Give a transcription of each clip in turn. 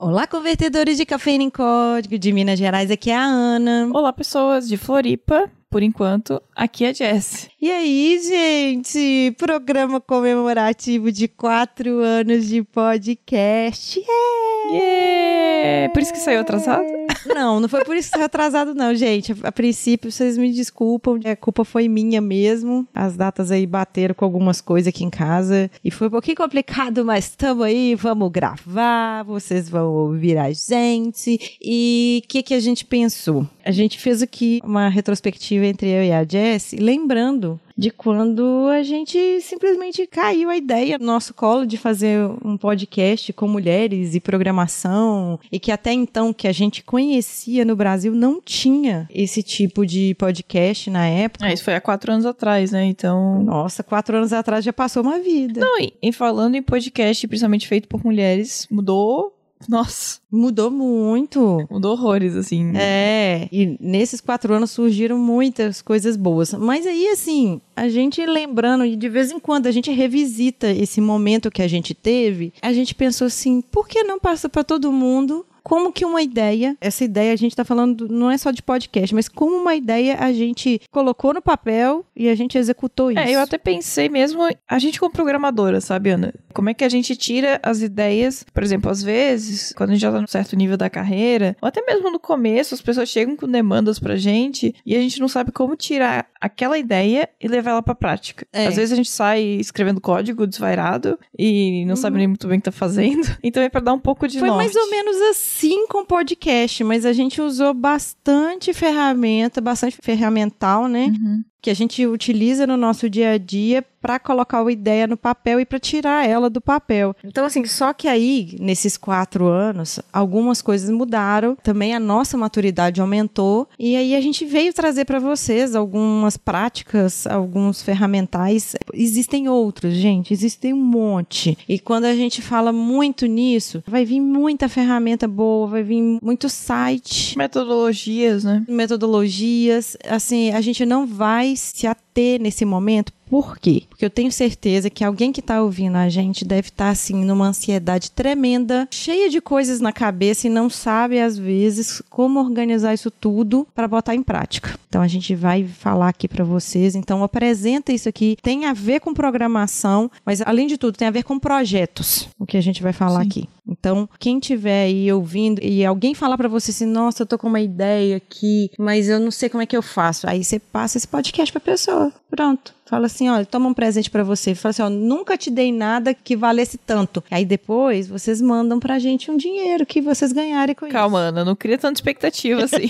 Olá, convertedores de cafeína em código de Minas Gerais, aqui é a Ana. Olá, pessoas de Floripa. Por enquanto, aqui é a Jess. E aí, gente? Programa comemorativo de quatro anos de podcast. Yeah! Yeah! Por isso que saiu atrasado? Não, não foi por isso que saiu atrasado, não, gente. A, a princípio, vocês me desculpam. A culpa foi minha mesmo. As datas aí bateram com algumas coisas aqui em casa. E foi um pouquinho complicado, mas estamos aí, vamos gravar. Vocês vão ouvir a gente. E o que, que a gente pensou? A gente fez aqui uma retrospectiva entre eu e a Jess, lembrando de quando a gente simplesmente caiu a ideia no nosso colo de fazer um podcast com mulheres e programação e que até então que a gente conhecia no Brasil não tinha esse tipo de podcast na época. É, isso foi há quatro anos atrás, né? Então. Nossa, quatro anos atrás já passou uma vida. Não, e, e falando em podcast, principalmente feito por mulheres, mudou nossa. Mudou muito. Mudou horrores, assim. É. E nesses quatro anos surgiram muitas coisas boas. Mas aí, assim, a gente lembrando, e de vez em quando a gente revisita esse momento que a gente teve, a gente pensou assim: por que não passa para todo mundo? Como que uma ideia, essa ideia a gente está falando, não é só de podcast, mas como uma ideia a gente colocou no papel e a gente executou isso. É, eu até pensei mesmo, a gente como programadora, sabe, Ana? Como é que a gente tira as ideias, por exemplo, às vezes, quando a gente já tá num certo nível da carreira, ou até mesmo no começo, as pessoas chegam com demandas pra gente e a gente não sabe como tirar aquela ideia e levar ela pra prática. É. Às vezes a gente sai escrevendo código desvairado e não uhum. sabe nem muito bem o que tá fazendo. Então é pra dar um pouco de Foi norte. mais ou menos assim sim com podcast, mas a gente usou bastante ferramenta, bastante ferramental, né? Uhum que a gente utiliza no nosso dia a dia para colocar a ideia no papel e para tirar ela do papel. Então, assim, só que aí, nesses quatro anos, algumas coisas mudaram, também a nossa maturidade aumentou, e aí a gente veio trazer para vocês algumas práticas, alguns ferramentais. Existem outros, gente, existem um monte. E quando a gente fala muito nisso, vai vir muita ferramenta boa, vai vir muito site. Metodologias, né? Metodologias. Assim, a gente não vai mais se ater nesse momento por quê? Porque eu tenho certeza que alguém que está ouvindo a gente deve estar, tá, assim, numa ansiedade tremenda, cheia de coisas na cabeça e não sabe, às vezes, como organizar isso tudo para botar em prática. Então, a gente vai falar aqui para vocês. Então, apresenta isso aqui. Tem a ver com programação, mas, além de tudo, tem a ver com projetos, o que a gente vai falar Sim. aqui. Então, quem tiver aí ouvindo e alguém falar para você assim, nossa, eu tô com uma ideia aqui, mas eu não sei como é que eu faço. Aí você passa esse podcast pra pessoa. Pronto. Fala assim, olha, toma um presente para você. Fala assim, ó, nunca te dei nada que valesse tanto. Aí depois vocês mandam pra gente um dinheiro que vocês ganharem com Calma, isso. Calma, Ana, não cria tanta expectativa assim.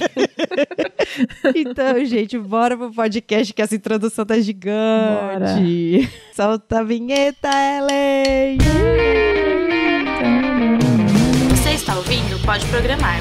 então, gente, bora pro podcast que essa introdução tá gigante. Bora. Solta a vinheta, Ellen! Você está ouvindo? Pode programar.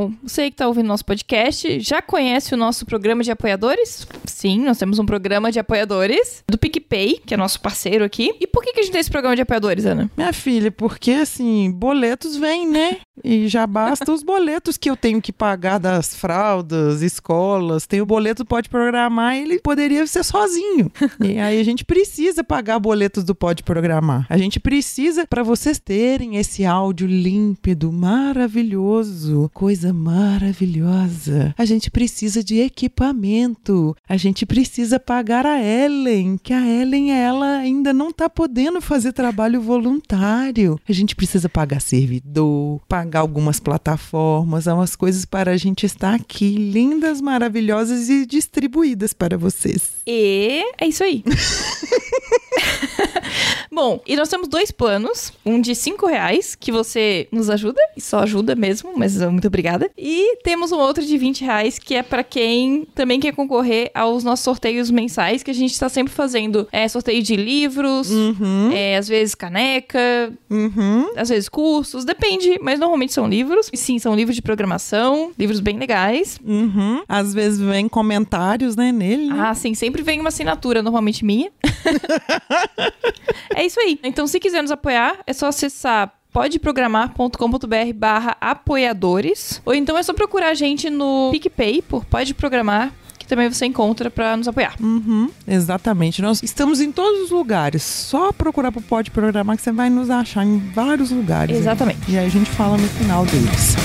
Então, você que está ouvindo nosso podcast, já conhece o nosso programa de apoiadores? Sim, nós temos um programa de apoiadores do PicPay, que é nosso parceiro aqui. E por que, que a gente tem esse programa de apoiadores, Ana? Minha filha, porque assim, boletos vêm, né? E já basta os boletos que eu tenho que pagar das fraldas, escolas. Tem o boleto Pode Programar, ele poderia ser sozinho. E aí a gente precisa pagar boletos do Pode Programar. A gente precisa, para vocês terem esse áudio límpido, maravilhoso, coisa maravilhosa. A gente precisa de equipamento. A gente precisa pagar a Ellen, que a Ellen, ela ainda não tá podendo fazer trabalho voluntário. A gente precisa pagar servidor, pagar algumas plataformas, umas coisas para a gente estar aqui, lindas, maravilhosas e distribuídas para vocês. E é isso aí. Bom, e nós temos dois planos. Um de cinco reais, que você nos ajuda, e só ajuda mesmo, mas muito obrigada. E temos um outro de 20 reais, que é para quem também quer concorrer aos nossos sorteios mensais, que a gente está sempre fazendo é, sorteio de livros, uhum. é, às vezes caneca, uhum. às vezes cursos, depende, mas normalmente são livros. E sim, são livros de programação, livros bem legais. Uhum. Às vezes vem comentários, né, nele. Né? Ah, sim, sempre vem uma assinatura, normalmente minha. é isso aí. Então, se quiser nos apoiar, é só acessar podeprogramar.com.br barra apoiadores. Ou então é só procurar a gente no PicPay por Pode Programar, que também você encontra pra nos apoiar. Uhum, exatamente. Nós estamos em todos os lugares. Só procurar pro Pode Programar que você vai nos achar em vários lugares. Exatamente. E aí a gente fala no final deles.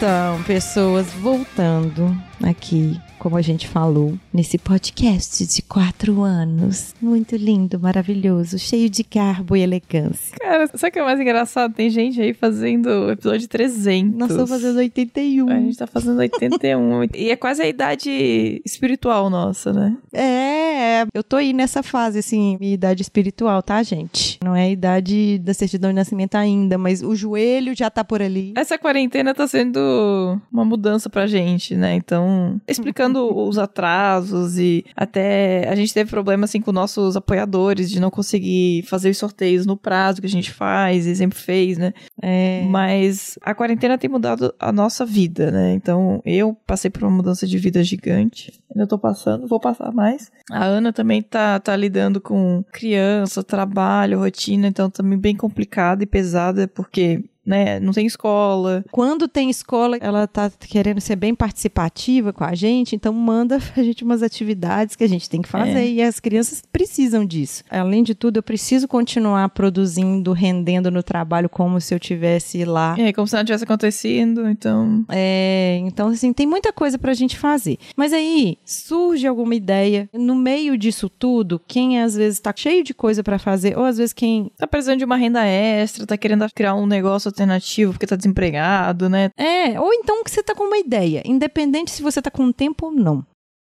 Então, pessoas, voltando aqui, como a gente falou, nesse podcast de quatro anos. Muito lindo, maravilhoso, cheio de garbo e elegância. Cara, sabe o que é mais engraçado? Tem gente aí fazendo episódio 300. Nós estamos fazendo 81. A gente tá fazendo 81. e é quase a idade espiritual nossa, né? É, eu tô aí nessa fase, assim, minha idade espiritual, tá, gente? Não é a idade da certidão de nascimento ainda, mas o joelho já tá por ali. Essa quarentena tá sendo uma mudança pra gente, né? Então, explicando os atrasos e até a gente teve problema assim com nossos apoiadores de não conseguir fazer os sorteios no prazo que a gente faz e sempre fez, né? É. Mas a quarentena tem mudado a nossa vida, né? Então, eu passei por uma mudança de vida gigante. Ainda tô passando, vou passar mais. A Ana também tá, tá lidando com criança, trabalho, rotina, então também bem complicada e pesada, porque né? Não tem escola. Quando tem escola, ela tá querendo ser bem participativa com a gente, então manda pra gente umas atividades que a gente tem que fazer É. e as crianças precisam disso. Além de tudo, eu preciso continuar produzindo, rendendo no trabalho como se eu tivesse lá. É, como se nada tivesse acontecido, então. É, então, assim, tem muita coisa pra gente fazer. Mas aí surge alguma ideia. No meio disso tudo, quem às vezes tá cheio de coisa pra fazer, ou às vezes quem. Tá precisando de uma renda extra, tá querendo criar um negócio alternativo porque tá desempregado, né? É, ou então que você tá com uma ideia, independente se você tá com tempo ou não.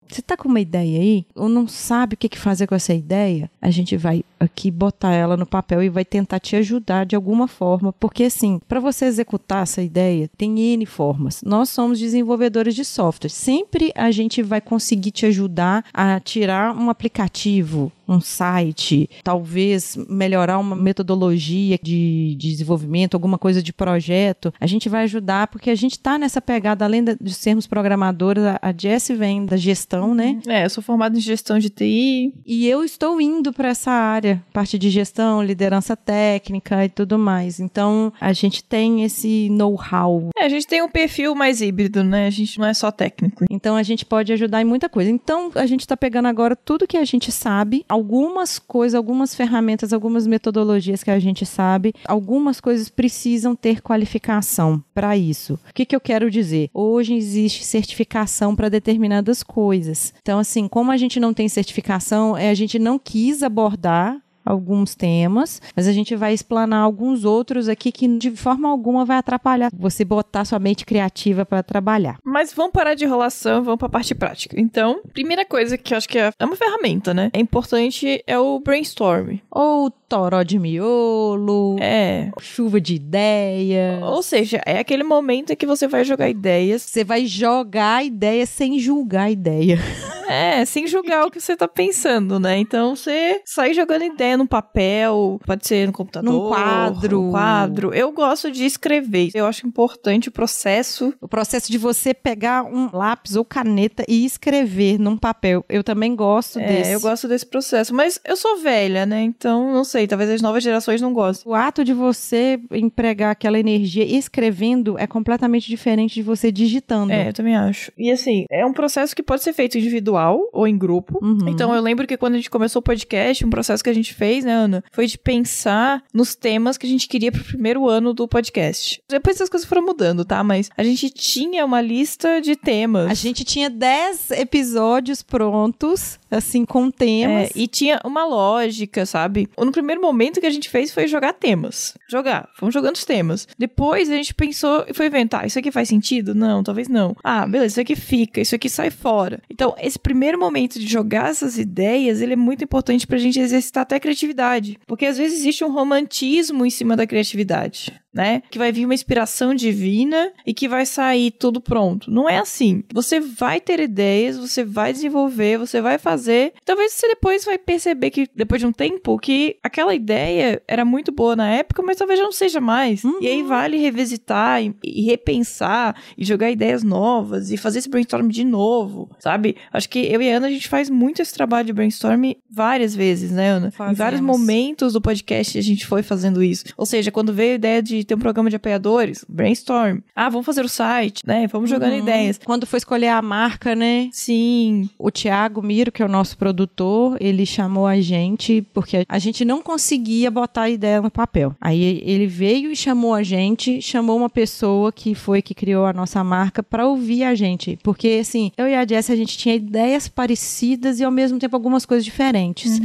Você tá com uma ideia aí, ou não sabe o que fazer com essa ideia, a gente vai aqui botar ela no papel e vai tentar te ajudar de alguma forma, porque assim, para você executar essa ideia, tem N formas. Nós somos desenvolvedores de software. Sempre a gente vai conseguir te ajudar a tirar um aplicativo, um site, talvez melhorar uma metodologia de, de desenvolvimento, alguma coisa de projeto. A gente vai ajudar porque a gente está nessa pegada, além de sermos programadores, a, a Jess vem da gestão, né? É, eu sou formada em gestão de TI. E eu estou indo para essa área, parte de gestão, liderança técnica e tudo mais. Então, a gente tem esse know-how. É, a gente tem um perfil mais híbrido, né? A gente não é só técnico. Então, a gente pode ajudar em muita coisa. Então, a gente está pegando agora tudo que a gente sabe, algumas coisas, algumas ferramentas, algumas metodologias que a gente sabe, algumas coisas precisam ter qualificação para isso. O que, que eu quero dizer? Hoje existe certificação para determinadas coisas. Então, assim, como a gente não tem certificação, é, a gente não quis abordar alguns temas, mas a gente vai explanar alguns outros aqui que de forma alguma vai atrapalhar você botar sua mente criativa para trabalhar. Mas vamos parar de enrolação, vamos pra parte prática. Então, primeira coisa que eu acho que é é uma ferramenta, né? É importante é o brainstorm. Ou toró de miolo, É. chuva de ideia. Ou seja, é aquele momento em que você vai jogar ideias. Você vai jogar a ideia sem julgar a ideia. É, sem julgar o que você tá pensando, né? Então você sai jogando ideia num papel, pode ser no computador, Num quadro. num quadro. Eu gosto de escrever. Eu acho importante o processo. O processo de você pegar um lápis ou caneta e escrever num papel. Eu também gosto É, desse. eu gosto desse processo. Mas eu sou velha, né? Então, não sei, talvez as novas gerações não gostem. O ato de você empregar aquela energia escrevendo é completamente diferente de você digitando. É, eu também acho. E assim, é um processo que pode ser feito individual ou em grupo. Uhum. Então eu lembro que quando a gente começou o podcast, um processo que a gente fez, né, Ana, foi de pensar nos temas que a gente queria pro primeiro ano do podcast. Depois as coisas foram mudando, tá? Mas a gente tinha uma lista de temas. A gente tinha 10 episódios prontos, assim, com temas. É, e tinha uma lógica, sabe? No primeiro momento que a gente fez foi jogar temas. Jogar. Fomos jogando os temas. Depois a gente pensou e foi vendo, tá, isso aqui faz sentido? Não, talvez não. Ah, beleza, isso aqui fica, isso aqui sai fora. Então, esse primeiro momento de jogar essas ideias, ele é muito importante pra gente exercitar até a criatividade. Porque às vezes existe um romantismo em cima da criatividade. Né? Que vai vir uma inspiração divina e que vai sair tudo pronto. Não é assim. Você vai ter ideias, você vai desenvolver, você vai fazer. Talvez você depois vai perceber que, depois de um tempo, que aquela ideia era muito boa na época, mas talvez já não seja mais. Uhum. E aí vale revisitar e, e repensar e jogar ideias novas e fazer esse brainstorm de novo, sabe? Acho que eu e a Ana, a gente faz muito esse trabalho de brainstorm várias vezes, né, Ana? Em vários Fazemos. momentos do podcast a gente foi fazendo isso. Ou seja, quando veio a ideia de ter um programa de apoiadores, brainstorm. Ah, vamos fazer o site, né? Vamos jogando Uhum. ideias. Quando foi escolher a marca, né? Sim, O Thiago Miro, que é o nosso produtor, ele chamou a gente porque a gente não conseguia botar a ideia no papel. Aí ele veio e chamou a gente, chamou uma pessoa que foi que criou a nossa marca para ouvir a gente, porque assim, eu e a Jess a gente tinha ideias parecidas e ao mesmo tempo algumas coisas diferentes.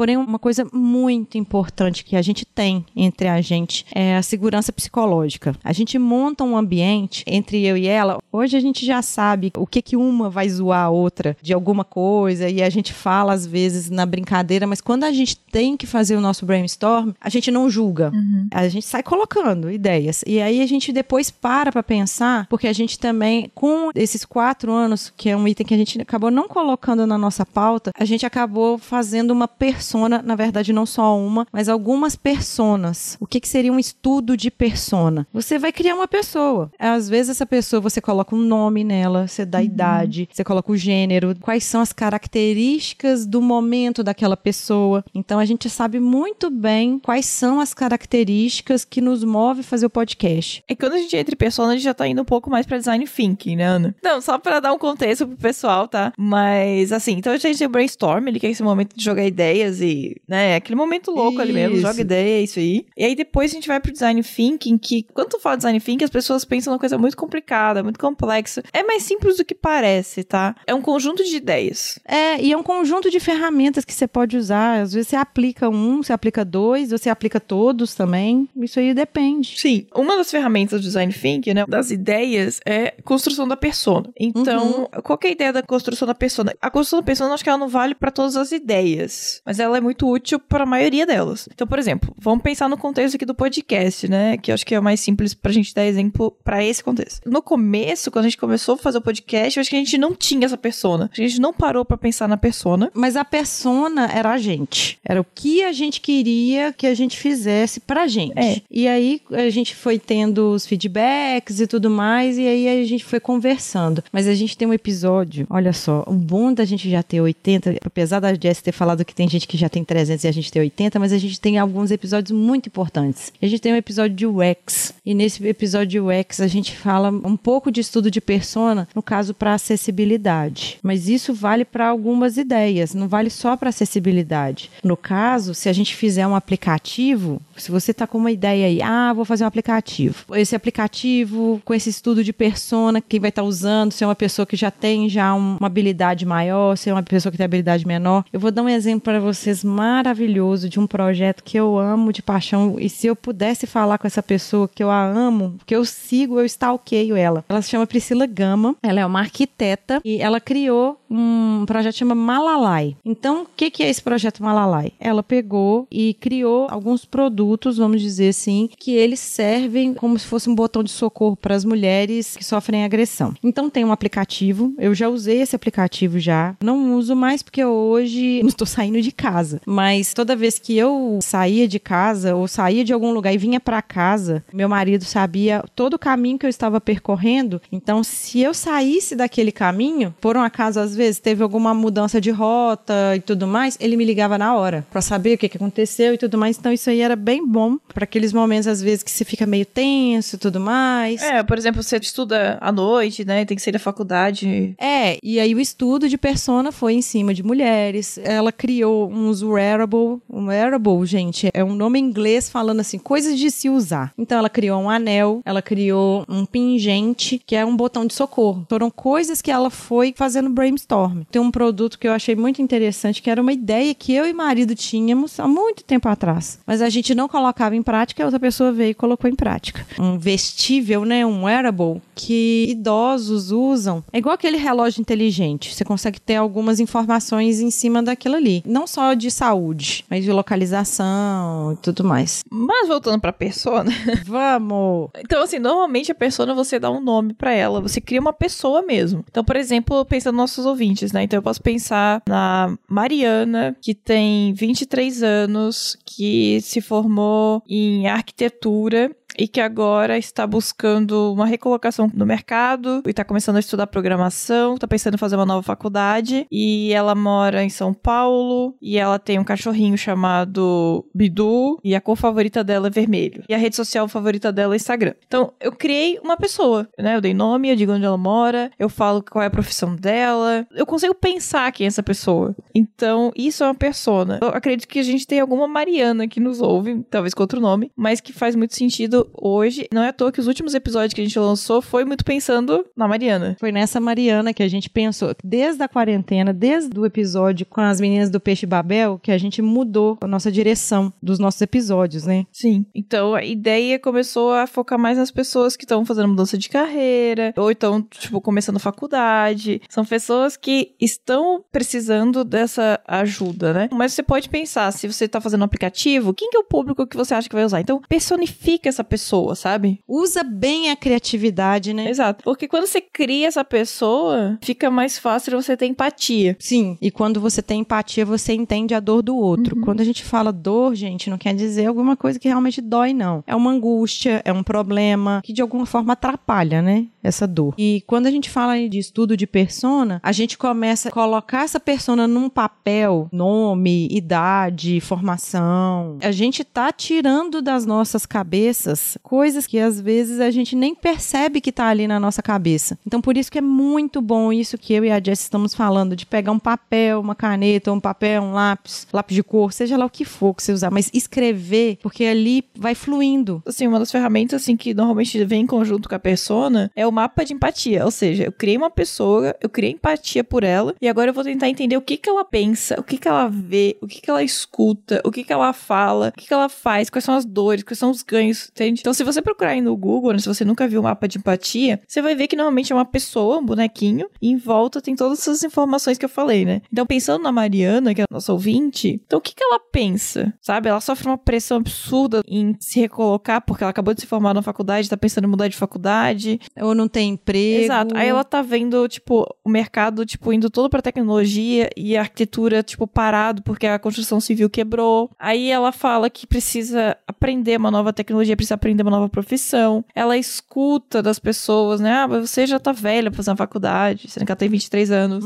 Porém, uma coisa muito importante que a gente tem entre a gente é a segurança psicológica. A gente monta um ambiente entre eu e ela. Hoje a gente já sabe o que, que uma vai zoar a outra de alguma coisa e a gente fala às vezes na brincadeira, mas quando a gente tem que fazer o nosso brainstorm, a gente não julga. A gente sai colocando ideias. E aí a gente depois para para pensar, porque a gente também, com esses quatro anos, que é um item que a gente acabou não colocando na nossa pauta, a gente acabou fazendo uma persona, na verdade não só uma, mas algumas personas. O que, que seria um estudo de persona? Você vai criar uma pessoa. Às vezes essa pessoa você coloca um nome nela, você dá idade, você coloca o gênero, quais são as características do momento daquela pessoa. Então a gente sabe muito bem quais são as características que nos move a fazer o podcast. É que quando a gente entra em persona, a gente já tá indo um pouco mais pra design thinking, né, Ana? Não, só pra dar um contexto pro pessoal, tá? Mas, assim, então a gente tem o brainstorm, ele quer esse momento de jogar ideias e, né, aquele momento louco ali mesmo, Isso. joga ideia, é isso aí. E aí depois a gente vai pro design thinking, que quando tu fala design thinking, as pessoas pensam numa coisa muito complicada, muito complexa. É mais simples do que parece, tá? É um conjunto de ideias. É, e é um conjunto de ferramentas que você pode usar. Às vezes você aplica um, você aplica dois, você aplica todos também. Isso aí depende. Sim, uma das ferramentas do design thinking, né, das ideias, é construção da persona. Então, qual que é a ideia da construção da persona? A construção da persona, acho que ela não vale para todas as ideias, mas ela é muito útil para a maioria delas. Então, por exemplo, vamos pensar no contexto aqui do podcast, né, que eu acho que é o mais simples pra gente dar exemplo para esse contexto. No começo, quando a gente começou a fazer o podcast, eu acho que a gente não tinha essa persona. A gente não parou para pensar na persona. Mas a persona era a gente. Era o que a gente queria que a gente fizesse pra gente. É. E aí a gente foi tendo os feedbacks e tudo mais, e aí a gente foi conversando. Mas a gente tem um episódio, olha só, o bom da gente já ter 80, apesar da Jess ter falado que tem gente que já tem 300 e a gente tem 80, mas a gente tem alguns episódios muito importantes. A gente tem um episódio de UX, e nesse episódio de UX a gente fala um pouco de estudo de persona, no caso para acessibilidade. Mas isso vale para algumas ideias, não vale só para acessibilidade. No caso, se a gente fizer um aplicativo, se você tá com uma ideia aí, ah, vou fazer um aplicativo. Esse aplicativo com esse estudo de persona, quem vai estar usando, se é uma pessoa que já tem já um- uma habilidade maior, se é uma pessoa que tem habilidade menor. Eu vou dar um exemplo para vocês maravilhoso de um projeto que eu amo de paixão e se eu pudesse falar com essa pessoa que eu a amo, que eu sigo, eu stalkeio ela. Ela se chama Priscila Gama, ela é uma arquiteta e ela criou um projeto que chama Malalai. Então, o que, que é esse projeto Malalai? Ela pegou e criou alguns produtos, vamos dizer assim, que eles servem como se fosse um botão de socorro para as mulheres que sofrem agressão. Então, tem um aplicativo, eu já usei esse aplicativo já, não uso mais porque hoje não estou saindo de casa, mas toda vez que eu saía de casa ou saía de algum lugar e vinha para casa, meu marido sabia todo o caminho que eu estava percorrendo. Então, se eu saísse daquele caminho, por um acaso às vezes teve alguma mudança de rota e tudo mais, ele me ligava na hora para saber o que, que aconteceu e tudo mais. Então, isso aí era bem bom para aqueles momentos às vezes que você fica meio tenso e tudo mais. É, por exemplo, você estuda à noite, né, tem que sair da faculdade. É, e aí o estudo de persona foi em cima de mulheres. Ela criou uns wearable. Um wearable, gente, é um nome em inglês falando assim, coisas de se usar. Então ela criou um anel, ela criou um pingente, que é um botão de socorro. Foram coisas que ela foi fazendo brainstorm. Tem um produto que eu achei muito interessante, que era uma ideia que eu e marido tínhamos há muito tempo atrás. Mas a gente não colocava em prática, a outra pessoa veio e colocou em prática. Um vestível, né? Um wearable que idosos usam. É igual aquele relógio inteligente. Você consegue ter algumas informações em cima daquilo ali. Não só de saúde, mas de localização e tudo mais. Mas voltando pra persona. Vamos! Então, assim, normalmente a persona você dá um nome pra ela. Você cria uma pessoa mesmo. Então, por exemplo, pensando nos nossos ouvintes, né? Então eu posso pensar na Mariana, que tem 23 anos, que se formou em arquitetura e que agora está buscando uma recolocação no mercado e está começando a estudar programação, está pensando em fazer uma nova faculdade e ela mora em São Paulo e ela tem um cachorrinho chamado Bidu e a cor favorita dela é vermelho e a rede social favorita dela é Instagram. Então eu criei uma pessoa, né? Eu dei nome, eu digo onde ela mora, eu falo qual é a profissão dela, eu consigo pensar quem é essa pessoa. Então isso é uma persona. Eu acredito que a gente tem alguma Mariana que nos ouve, talvez com outro nome, mas que faz muito sentido hoje. Não é à toa que os últimos episódios que a gente lançou foi muito pensando na Mariana. Foi nessa Mariana que a gente pensou, desde a quarentena, desde o episódio com as meninas do Peixe Babel, que a gente mudou a nossa direção dos nossos episódios, né? Sim. Então a ideia começou a focar mais nas pessoas que estão fazendo mudança de carreira, ou então, tipo, começando faculdade. São pessoas que estão precisando dessa ajuda, né? Mas você pode pensar, se você está fazendo um aplicativo, quem que é o público que você acha que vai usar? Então, personifica essa pessoa, sabe? Usa bem a criatividade, né? Exato. Porque quando você cria essa pessoa, fica mais fácil você ter empatia. Sim, e quando você tem empatia, você entende a dor do outro. Uhum. Quando a gente fala dor, gente, não quer dizer alguma coisa que realmente dói, não. É uma angústia, é um problema que de alguma forma atrapalha, né? Essa dor. E quando a gente fala de estudo de persona, a gente começa a colocar essa persona num papel, nome, idade, formação. A gente tá tirando das nossas cabeças coisas que às vezes a gente nem percebe que tá ali na nossa cabeça. Então por isso que é muito bom isso que eu e a Jess estamos falando de pegar um papel, uma caneta, um papel, um lápis, lápis de cor, seja lá o que for que você usar, mas escrever, porque ali vai fluindo. Assim, uma das ferramentas assim que normalmente vem em conjunto com a persona é o mapa de empatia, ou seja, eu criei uma pessoa, eu criei empatia por ela e agora eu vou tentar entender o que que ela pensa, o que que ela vê, o que que ela escuta, o que que ela fala, o que que ela faz, quais são as dores, quais são os ganhos, Então, se você procurar aí no Google, né, se você nunca viu o mapa de empatia, você vai ver que normalmente é uma pessoa, um bonequinho, e em volta tem todas essas informações que eu falei, né? Então, pensando na Mariana, que é a nossa ouvinte, então o que que ela pensa? Sabe? Ela sofre uma pressão absurda em se recolocar porque ela acabou de se formar na faculdade, tá pensando em mudar de faculdade. Ou não tem emprego. Exato. Aí ela tá vendo, tipo, o mercado, tipo, indo todo pra tecnologia e a arquitetura, tipo, parado porque a construção civil quebrou. Aí ela fala que precisa aprender uma nova tecnologia, precisa aprender uma nova profissão. Ela escuta das pessoas, né? Ah, mas você já tá velha pra fazer uma faculdade, sendo que ela tem 23 anos.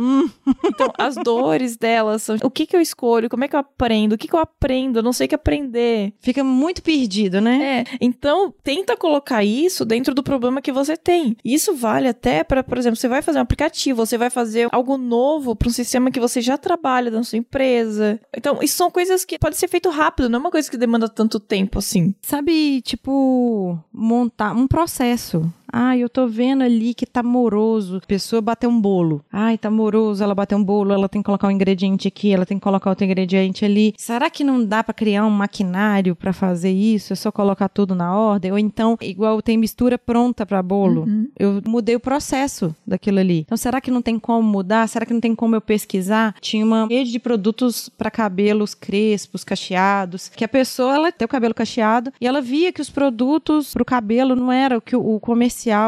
Então, as dores dela são o que que eu escolho, como é que eu aprendo, o que que eu aprendo, eu não sei o que aprender. Fica muito perdido, né? É, então tenta colocar isso dentro do problema que você tem. Isso vale até para, por exemplo, você vai fazer um aplicativo, você vai fazer algo novo para um sistema que você já trabalha na sua empresa. Então, isso são coisas que pode ser feito rápido, não é uma coisa que demanda tanto tempo assim. Sabe, tipo, montar um processo. Ai, eu tô vendo ali que tá moroso. A pessoa bateu um bolo. Ai, tá moroso, ela bateu um bolo, ela tem que colocar um ingrediente aqui, ela tem que colocar outro ingrediente ali. Será que não dá pra criar um maquinário pra fazer isso? É só colocar tudo na ordem? Ou então, igual tem mistura pronta pra bolo. Eu mudei o processo daquilo ali. Então, será que não tem como mudar? Será que não tem como eu pesquisar? Tinha uma rede de produtos pra cabelos crespos, cacheados, que a pessoa, ela tem o cabelo cacheado e ela via que os produtos pro cabelo não era o que o o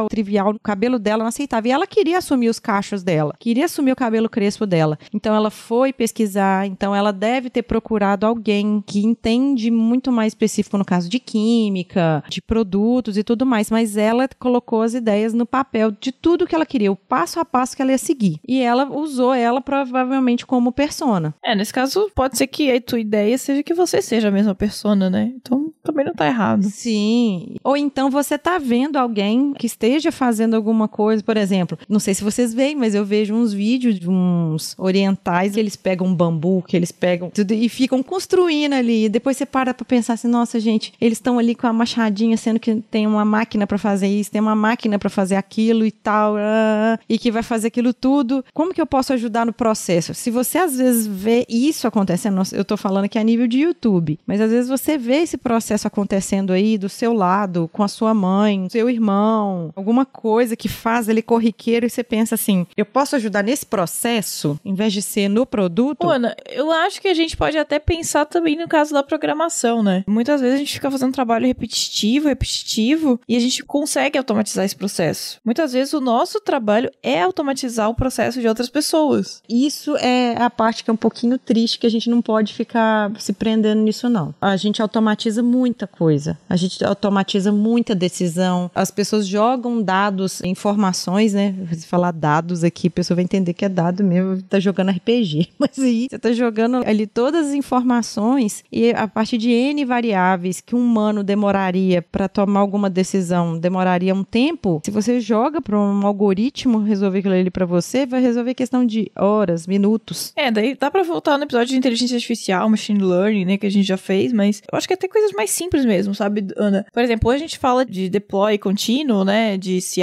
trivial, o cabelo dela não aceitava. E ela queria assumir os cachos dela, queria assumir o cabelo crespo dela. Então ela foi pesquisar, então ela deve ter procurado alguém que entende muito mais específico no caso de química, de produtos e tudo mais, mas ela colocou as ideias no papel de tudo que ela queria, o passo a passo que ela ia seguir. E ela usou ela provavelmente como persona. É, nesse caso, pode ser que a tua ideia seja que você seja a mesma persona, né? Então também não tá errado. Sim. Ou então você tá vendo alguém que que esteja fazendo alguma coisa, por exemplo, não sei se vocês veem, mas eu vejo uns vídeos de uns orientais que eles pegam bambu, que eles pegam tudo e ficam construindo ali. E depois você para pra pensar assim, nossa, gente, eles estão ali com a machadinha, sendo que tem uma máquina para fazer isso, tem uma máquina para fazer aquilo e tal, ah, e que vai fazer aquilo tudo. Como que eu posso ajudar no processo? Se você às vezes vê isso acontecendo, eu tô falando aqui a nível de YouTube, mas às vezes você vê esse processo acontecendo aí do seu lado, com a sua mãe, seu irmão, alguma coisa que faz ele corriqueiro e você pensa assim, eu posso ajudar nesse processo, em vez de ser no produto? Ana, eu acho que a gente pode até pensar também no caso da programação, né? Muitas vezes a gente fica fazendo trabalho repetitivo, repetitivo, e a gente consegue automatizar esse processo. Muitas vezes o nosso trabalho é automatizar o processo de outras pessoas. Isso é a parte que é um pouquinho triste, que a gente não pode ficar se prendendo nisso, não. A gente automatiza muita coisa. A gente automatiza muita decisão. As pessoas jogam dados, informações, né? Se falar dados aqui, a pessoa vai entender que é dado mesmo, tá jogando RPG. Mas aí você tá jogando ali todas as informações e a partir de N variáveis que um humano demoraria para tomar alguma decisão, demoraria um tempo. Se você joga para um algoritmo resolver aquilo ali para você, vai resolver questão de horas, minutos. É, daí dá para voltar no episódio de inteligência artificial, machine learning, né, que a gente já fez, mas eu acho que até coisas mais simples mesmo, sabe, Ana? Por exemplo, a gente fala de deploy contínuo, né, de CI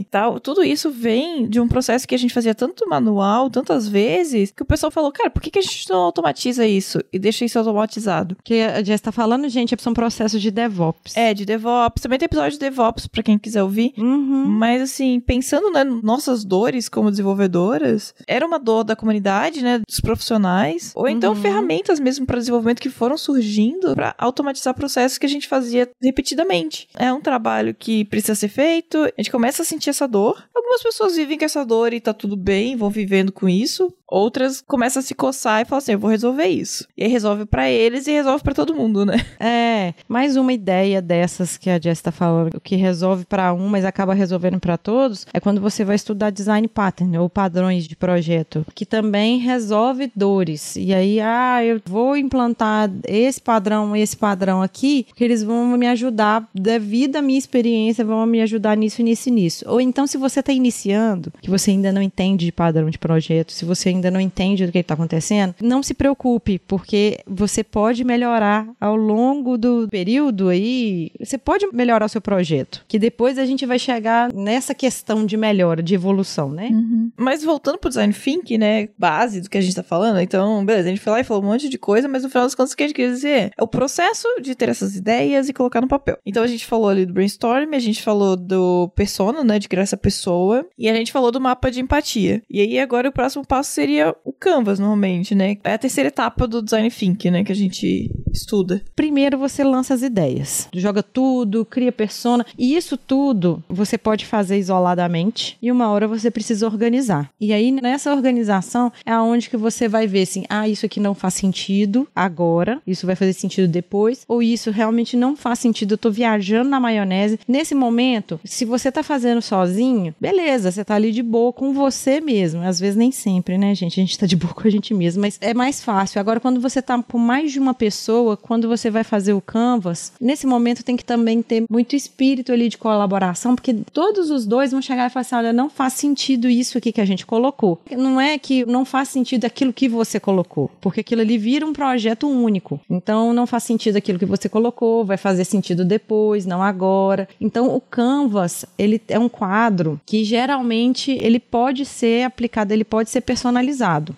e tal. Tudo isso vem de um processo que a gente fazia tanto manual, tantas vezes, que o pessoal falou, cara, por que, que a gente não automatiza isso e deixa isso automatizado? Que a Jess tá falando, gente, são processos de DevOps. É, de DevOps. Também tem episódio de DevOps pra quem quiser ouvir. Uhum. Mas, assim, pensando né, nossas dores como desenvolvedoras, era uma dor da comunidade, né, dos profissionais, ou então Uhum. ferramentas mesmo para desenvolvimento que foram surgindo para automatizar processos que a gente fazia repetidamente. É um trabalho que precisa ser feito, a gente começa a sentir essa dor. Algumas pessoas vivem com essa dor e tá tudo bem, vão vivendo com isso. Outras começam a se coçar e falam assim: eu vou resolver isso. E aí resolve para eles e resolve para todo mundo, né? É, mais uma ideia dessas que a Jess tá falando, o que resolve para um, mas acaba resolvendo para todos, é quando você vai estudar design pattern ou padrões de projeto, que também resolve dores. E aí, ah, eu vou implantar esse padrão, esse padrão aqui, porque eles vão me ajudar, devido à minha experiência, vão me ajudar nisso, nisso e nisso. Ou então, se você tá iniciando, que você ainda não entende de padrão de projeto, se você ainda não entende do que está acontecendo, não se preocupe, porque você pode melhorar ao longo do período aí, você pode melhorar o seu projeto, que depois a gente vai chegar nessa questão de melhora, de evolução, né? Mas voltando pro design thinking, né, base do que a gente tá falando, então, beleza, a gente foi lá e falou um monte de coisa, mas no final das contas o que a gente quer dizer é o processo de ter essas ideias e colocar no papel. Então a gente falou ali do brainstorm, a gente falou do persona, né, de criar essa pessoa, e a gente falou do mapa de empatia. E aí agora o próximo passo seria o canvas, normalmente, né? É a terceira etapa do design thinking, né, que a gente estuda. Primeiro você lança as ideias, joga tudo, cria persona, e isso tudo você pode fazer isoladamente e uma hora você precisa organizar. E aí nessa organização é aonde que você vai ver assim, ah, isso aqui não faz sentido agora, isso vai fazer sentido depois, ou isso realmente não faz sentido, eu tô viajando na maionese. Nesse momento, se você tá fazendo sozinho, beleza, você tá ali de boa com você mesmo. Às vezes nem sempre, né, gente? A gente tá de boa com a gente mesmo, mas é mais fácil. Agora, quando você tá com mais de uma pessoa, quando você vai fazer o canvas, nesse momento tem que também ter muito espírito ali de colaboração, porque todos os dois vão chegar e falar assim: olha, não faz sentido isso aqui que a gente colocou. Não é que não faz sentido aquilo que você colocou, porque aquilo ali vira um projeto único. Então, não faz sentido aquilo que você colocou, vai fazer sentido depois, não agora. Então, o canvas, ele é um quadro que geralmente ele pode ser aplicado, ele pode ser personalizado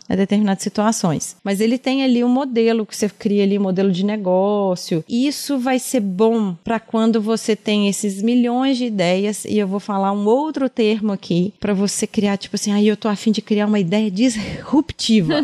a determinadas situações. Mas ele tem ali um modelo que você cria ali, um modelo de negócio. Isso vai ser bom para quando você tem esses milhões de ideias e eu vou falar um outro termo aqui para você criar tipo assim, aí eu tô afim de criar uma ideia disruptiva.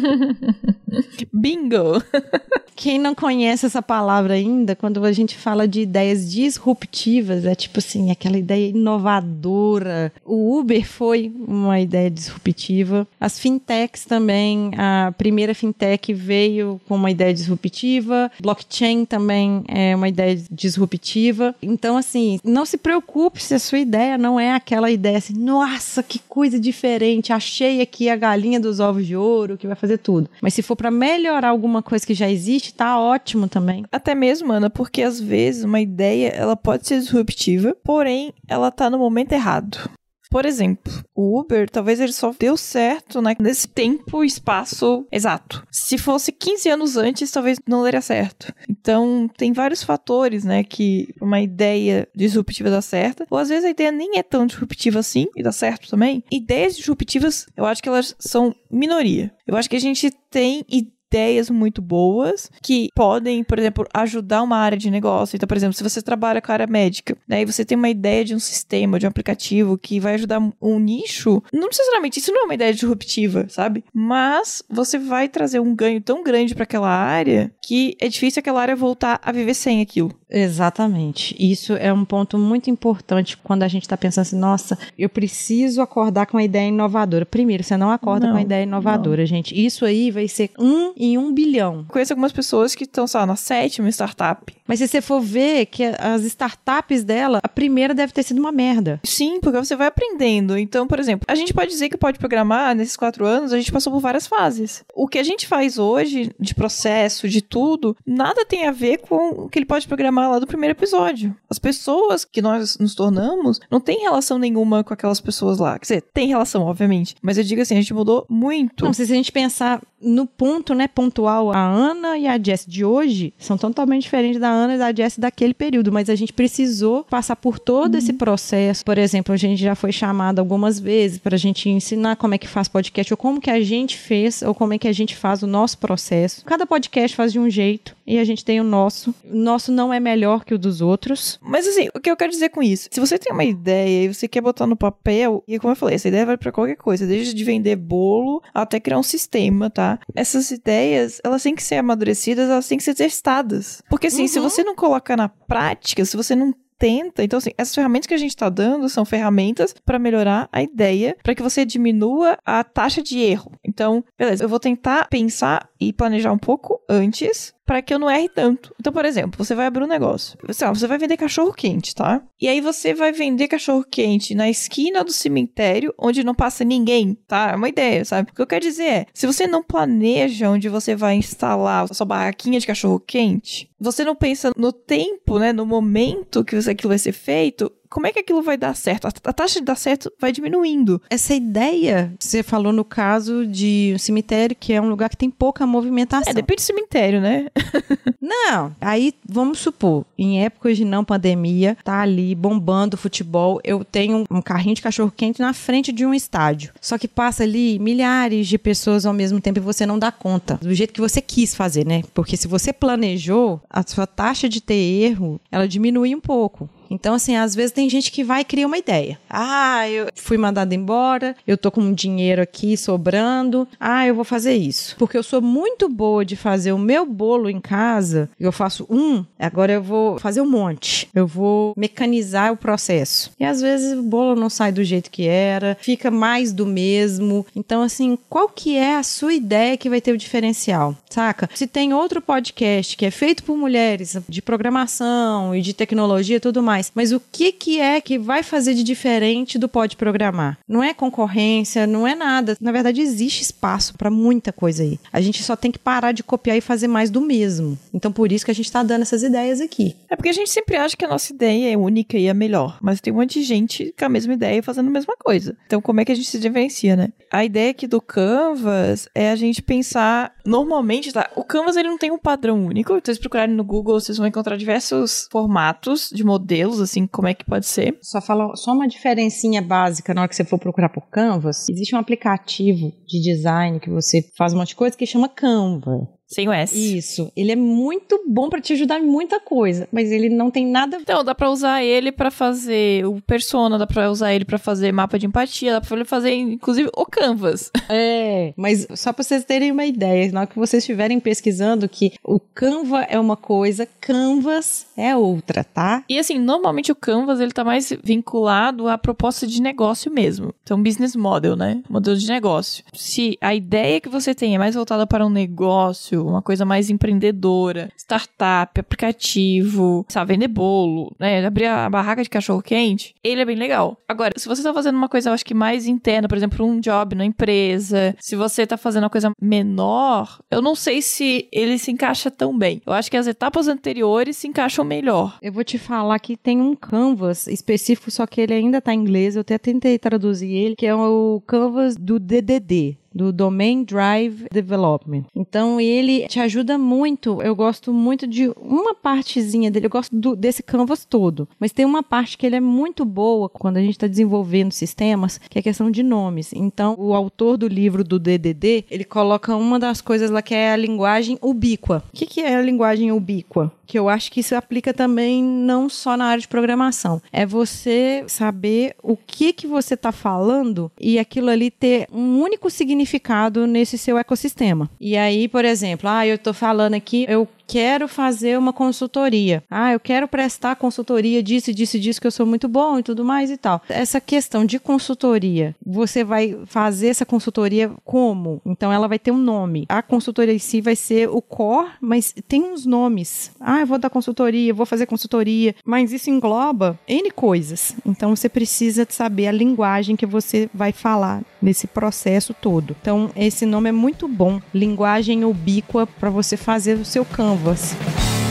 Bingo! Quem não conhece essa palavra ainda, quando a gente fala de ideias disruptivas, é tipo assim, aquela ideia inovadora. O Uber foi uma ideia disruptiva. As fintechs também, a primeira fintech veio com uma ideia disruptiva. Blockchain também é uma ideia disruptiva. Então, assim, não se preocupe se a sua ideia não é aquela ideia assim, nossa, que coisa diferente, achei aqui a galinha dos ovos de ouro que vai fazer tudo. Mas se for para melhorar alguma coisa que já existe, tá ótimo também. Até mesmo, Ana, porque às vezes uma ideia ela pode ser disruptiva, porém ela tá no momento errado. Por exemplo, o Uber, talvez ele só deu certo né, nesse tempo e espaço exato. Se fosse 15 anos antes, talvez não daria certo. Então, tem vários fatores, né, que uma ideia disruptiva dá certo. Ou às vezes a ideia nem é tão disruptiva assim e dá certo também. Ideias disruptivas, eu acho que elas são minoria. Eu acho que a gente tem ideias muito boas que podem, por exemplo, ajudar uma área de negócio. Então, por exemplo, se você trabalha com a área médica, né, e você tem uma ideia de um sistema, de um aplicativo que vai ajudar um nicho, não necessariamente isso não é uma ideia disruptiva, sabe? Mas você vai trazer um ganho tão grande para aquela área que é difícil aquela área voltar a viver sem aquilo. Exatamente. Isso é um ponto muito importante quando a gente está pensando assim, nossa, eu preciso acordar com uma ideia inovadora. Primeiro, você não acorda Não, com uma ideia inovadora, gente. Isso aí vai ser um em um bilhão. Conheço algumas pessoas que estão, sei lá, na sétima startup. Mas se você for ver que as startups dela, a primeira deve ter sido uma merda. Sim, porque você vai aprendendo. Então, por exemplo, a gente pode dizer que pode programar nesses quatro anos, a gente passou por várias fases. O que a gente faz hoje, de processo, de tudo, nada tem a ver com o que ele pode programar lá do primeiro episódio. As pessoas que nós nos tornamos não tem relação nenhuma com aquelas pessoas lá. Quer dizer, tem relação, obviamente. Mas eu digo assim, a gente mudou muito. Não, se a gente pensar no ponto, né, pontual, a Ana e a Jess de hoje são totalmente diferentes da Ana e da Jess daquele período, mas a gente precisou passar por todo esse processo. Por exemplo, a gente já foi chamado algumas vezes para a gente ensinar como é que faz podcast, ou como que a gente fez, ou como é que a gente faz o nosso processo. Cada podcast faz de um jeito e a gente tem o nosso. O nosso não é melhor que o dos outros. Mas assim, o que eu quero dizer com isso? Se você tem uma ideia e você quer botar no papel, e como eu falei, essa ideia vai pra qualquer coisa, desde de vender bolo até criar um sistema, tá? Essas ideias, elas têm que ser amadurecidas, elas têm que ser testadas. Porque assim, se você não colocar na prática, se você não tenta. Então, assim, essas ferramentas que a gente está dando são ferramentas para melhorar a ideia, para que você diminua a taxa de erro. Então, beleza, eu vou tentar pensar e planejar um pouco antes para que eu não erre tanto. Então, por exemplo, você vai abrir um negócio. Sei lá, você vai vender cachorro quente, tá? E aí você vai vender cachorro quente na esquina do cemitério onde não passa ninguém, tá? É uma ideia, sabe? O que eu quero dizer é, se você não planeja onde você vai instalar a sua barraquinha de cachorro quente, você não pensa no tempo, né, no momento que aquilo vai ser feito, como é que aquilo vai dar certo? A, a taxa de dar certo vai diminuindo. Essa ideia, você falou no caso de um cemitério, que é um lugar que tem pouca movimentação. É, depende do cemitério, né? Não, aí vamos supor, em épocas de não pandemia, tá ali bombando futebol, eu tenho um carrinho de cachorro quente na frente de um estádio. Só que passa ali milhares de pessoas ao mesmo tempo e você não dá conta do jeito que você quis fazer, né? Porque se você planejou, a sua taxa de ter erro, ela diminui um pouco. Então, assim, às vezes tem gente que vai e cria uma ideia. Ah, eu fui mandada embora, eu tô com um dinheiro aqui sobrando. Ah, eu vou fazer isso. Porque eu sou muito boa de fazer o meu bolo em casa. Eu faço um, agora eu vou fazer um monte. Eu vou mecanizar o processo. E às vezes o bolo não sai do jeito que era, fica mais do mesmo. Então, assim, qual que é a sua ideia que vai ter o diferencial? Saca? Se tem outro podcast que é feito por mulheres de programação e de tecnologia e tudo mais, mas o que que é que vai fazer de diferente do Pode Programar? Não é concorrência, não é nada. Na verdade, existe espaço para muita coisa aí. A gente só tem que parar de copiar e fazer mais do mesmo. Então, por isso que a gente está dando essas ideias aqui. É porque a gente sempre acha que a nossa ideia é única e é melhor, mas tem um monte de gente com a mesma ideia fazendo a mesma coisa. Então, como é que a gente se diferencia, né? A ideia aqui do Canvas é a gente pensar normalmente, tá? O Canvas ele não tem um padrão único. Então, se vocês procurarem no Google, vocês vão encontrar diversos formatos de modelos, assim, como é que pode ser. Só fala só uma diferencinha básica na hora que você for procurar por Canvas. Existe um aplicativo de design que você faz um monte de coisa que chama Canva. Sem o S. Isso. Ele é muito bom para te ajudar em muita coisa, mas ele não tem nada Então, dá pra usar ele pra fazer o persona, dá pra usar ele pra fazer mapa de empatia, dá pra fazer, inclusive, o Canvas. É, mas só para vocês terem uma ideia, na hora que vocês estiverem pesquisando que o Canva é uma coisa, Canvas é outra, tá? E assim, normalmente o Canvas, ele tá mais vinculado à proposta de negócio mesmo. Então, business model, né? Modelo de negócio. Se a ideia que você tem é mais voltada para um negócio negócio, uma coisa mais empreendedora, startup, aplicativo, sabe, vender bolo, né, abrir a barraca de cachorro quente, ele é bem legal. Agora, se você tá fazendo uma coisa, eu acho que mais interna, por exemplo, um job na empresa, se você tá fazendo uma coisa menor, eu não sei se ele se encaixa tão bem. Eu acho que as etapas anteriores se encaixam melhor. Eu vou te falar que tem um canvas específico, só que ele ainda tá em inglês, eu até tentei traduzir ele, que é o canvas do DDD, do Domain Drive Development. Então ele te ajuda muito. Eu gosto muito de uma partezinha dele. Eu gosto do, desse canvas todo, mas tem uma parte que ele é muito boa quando a gente está desenvolvendo sistemas, que é a questão de nomes. Então o autor do livro do DDD ele coloca uma das coisas lá que é a linguagem ubíqua. O que, que é a linguagem ubíqua? Que eu acho que isso aplica também não só na área de programação. É você saber o que que você está falando e aquilo ali ter um único significado significado nesse seu ecossistema. E aí, por exemplo, ah, eu estou falando aqui, eu quero fazer uma consultoria. Ah, eu quero prestar consultoria disso, disso, disso, que eu sou muito bom e tudo mais e tal. Essa questão de consultoria, você vai fazer essa consultoria como? Então, ela vai ter um nome. A consultoria em si vai ser o core, mas tem uns nomes. Ah, eu vou dar consultoria, vou fazer consultoria, mas isso engloba N coisas. Então, você precisa saber a linguagem que você vai falar nesse processo todo. Então, esse nome é muito bom. Linguagem ubíqua para você fazer o seu campo Canvas.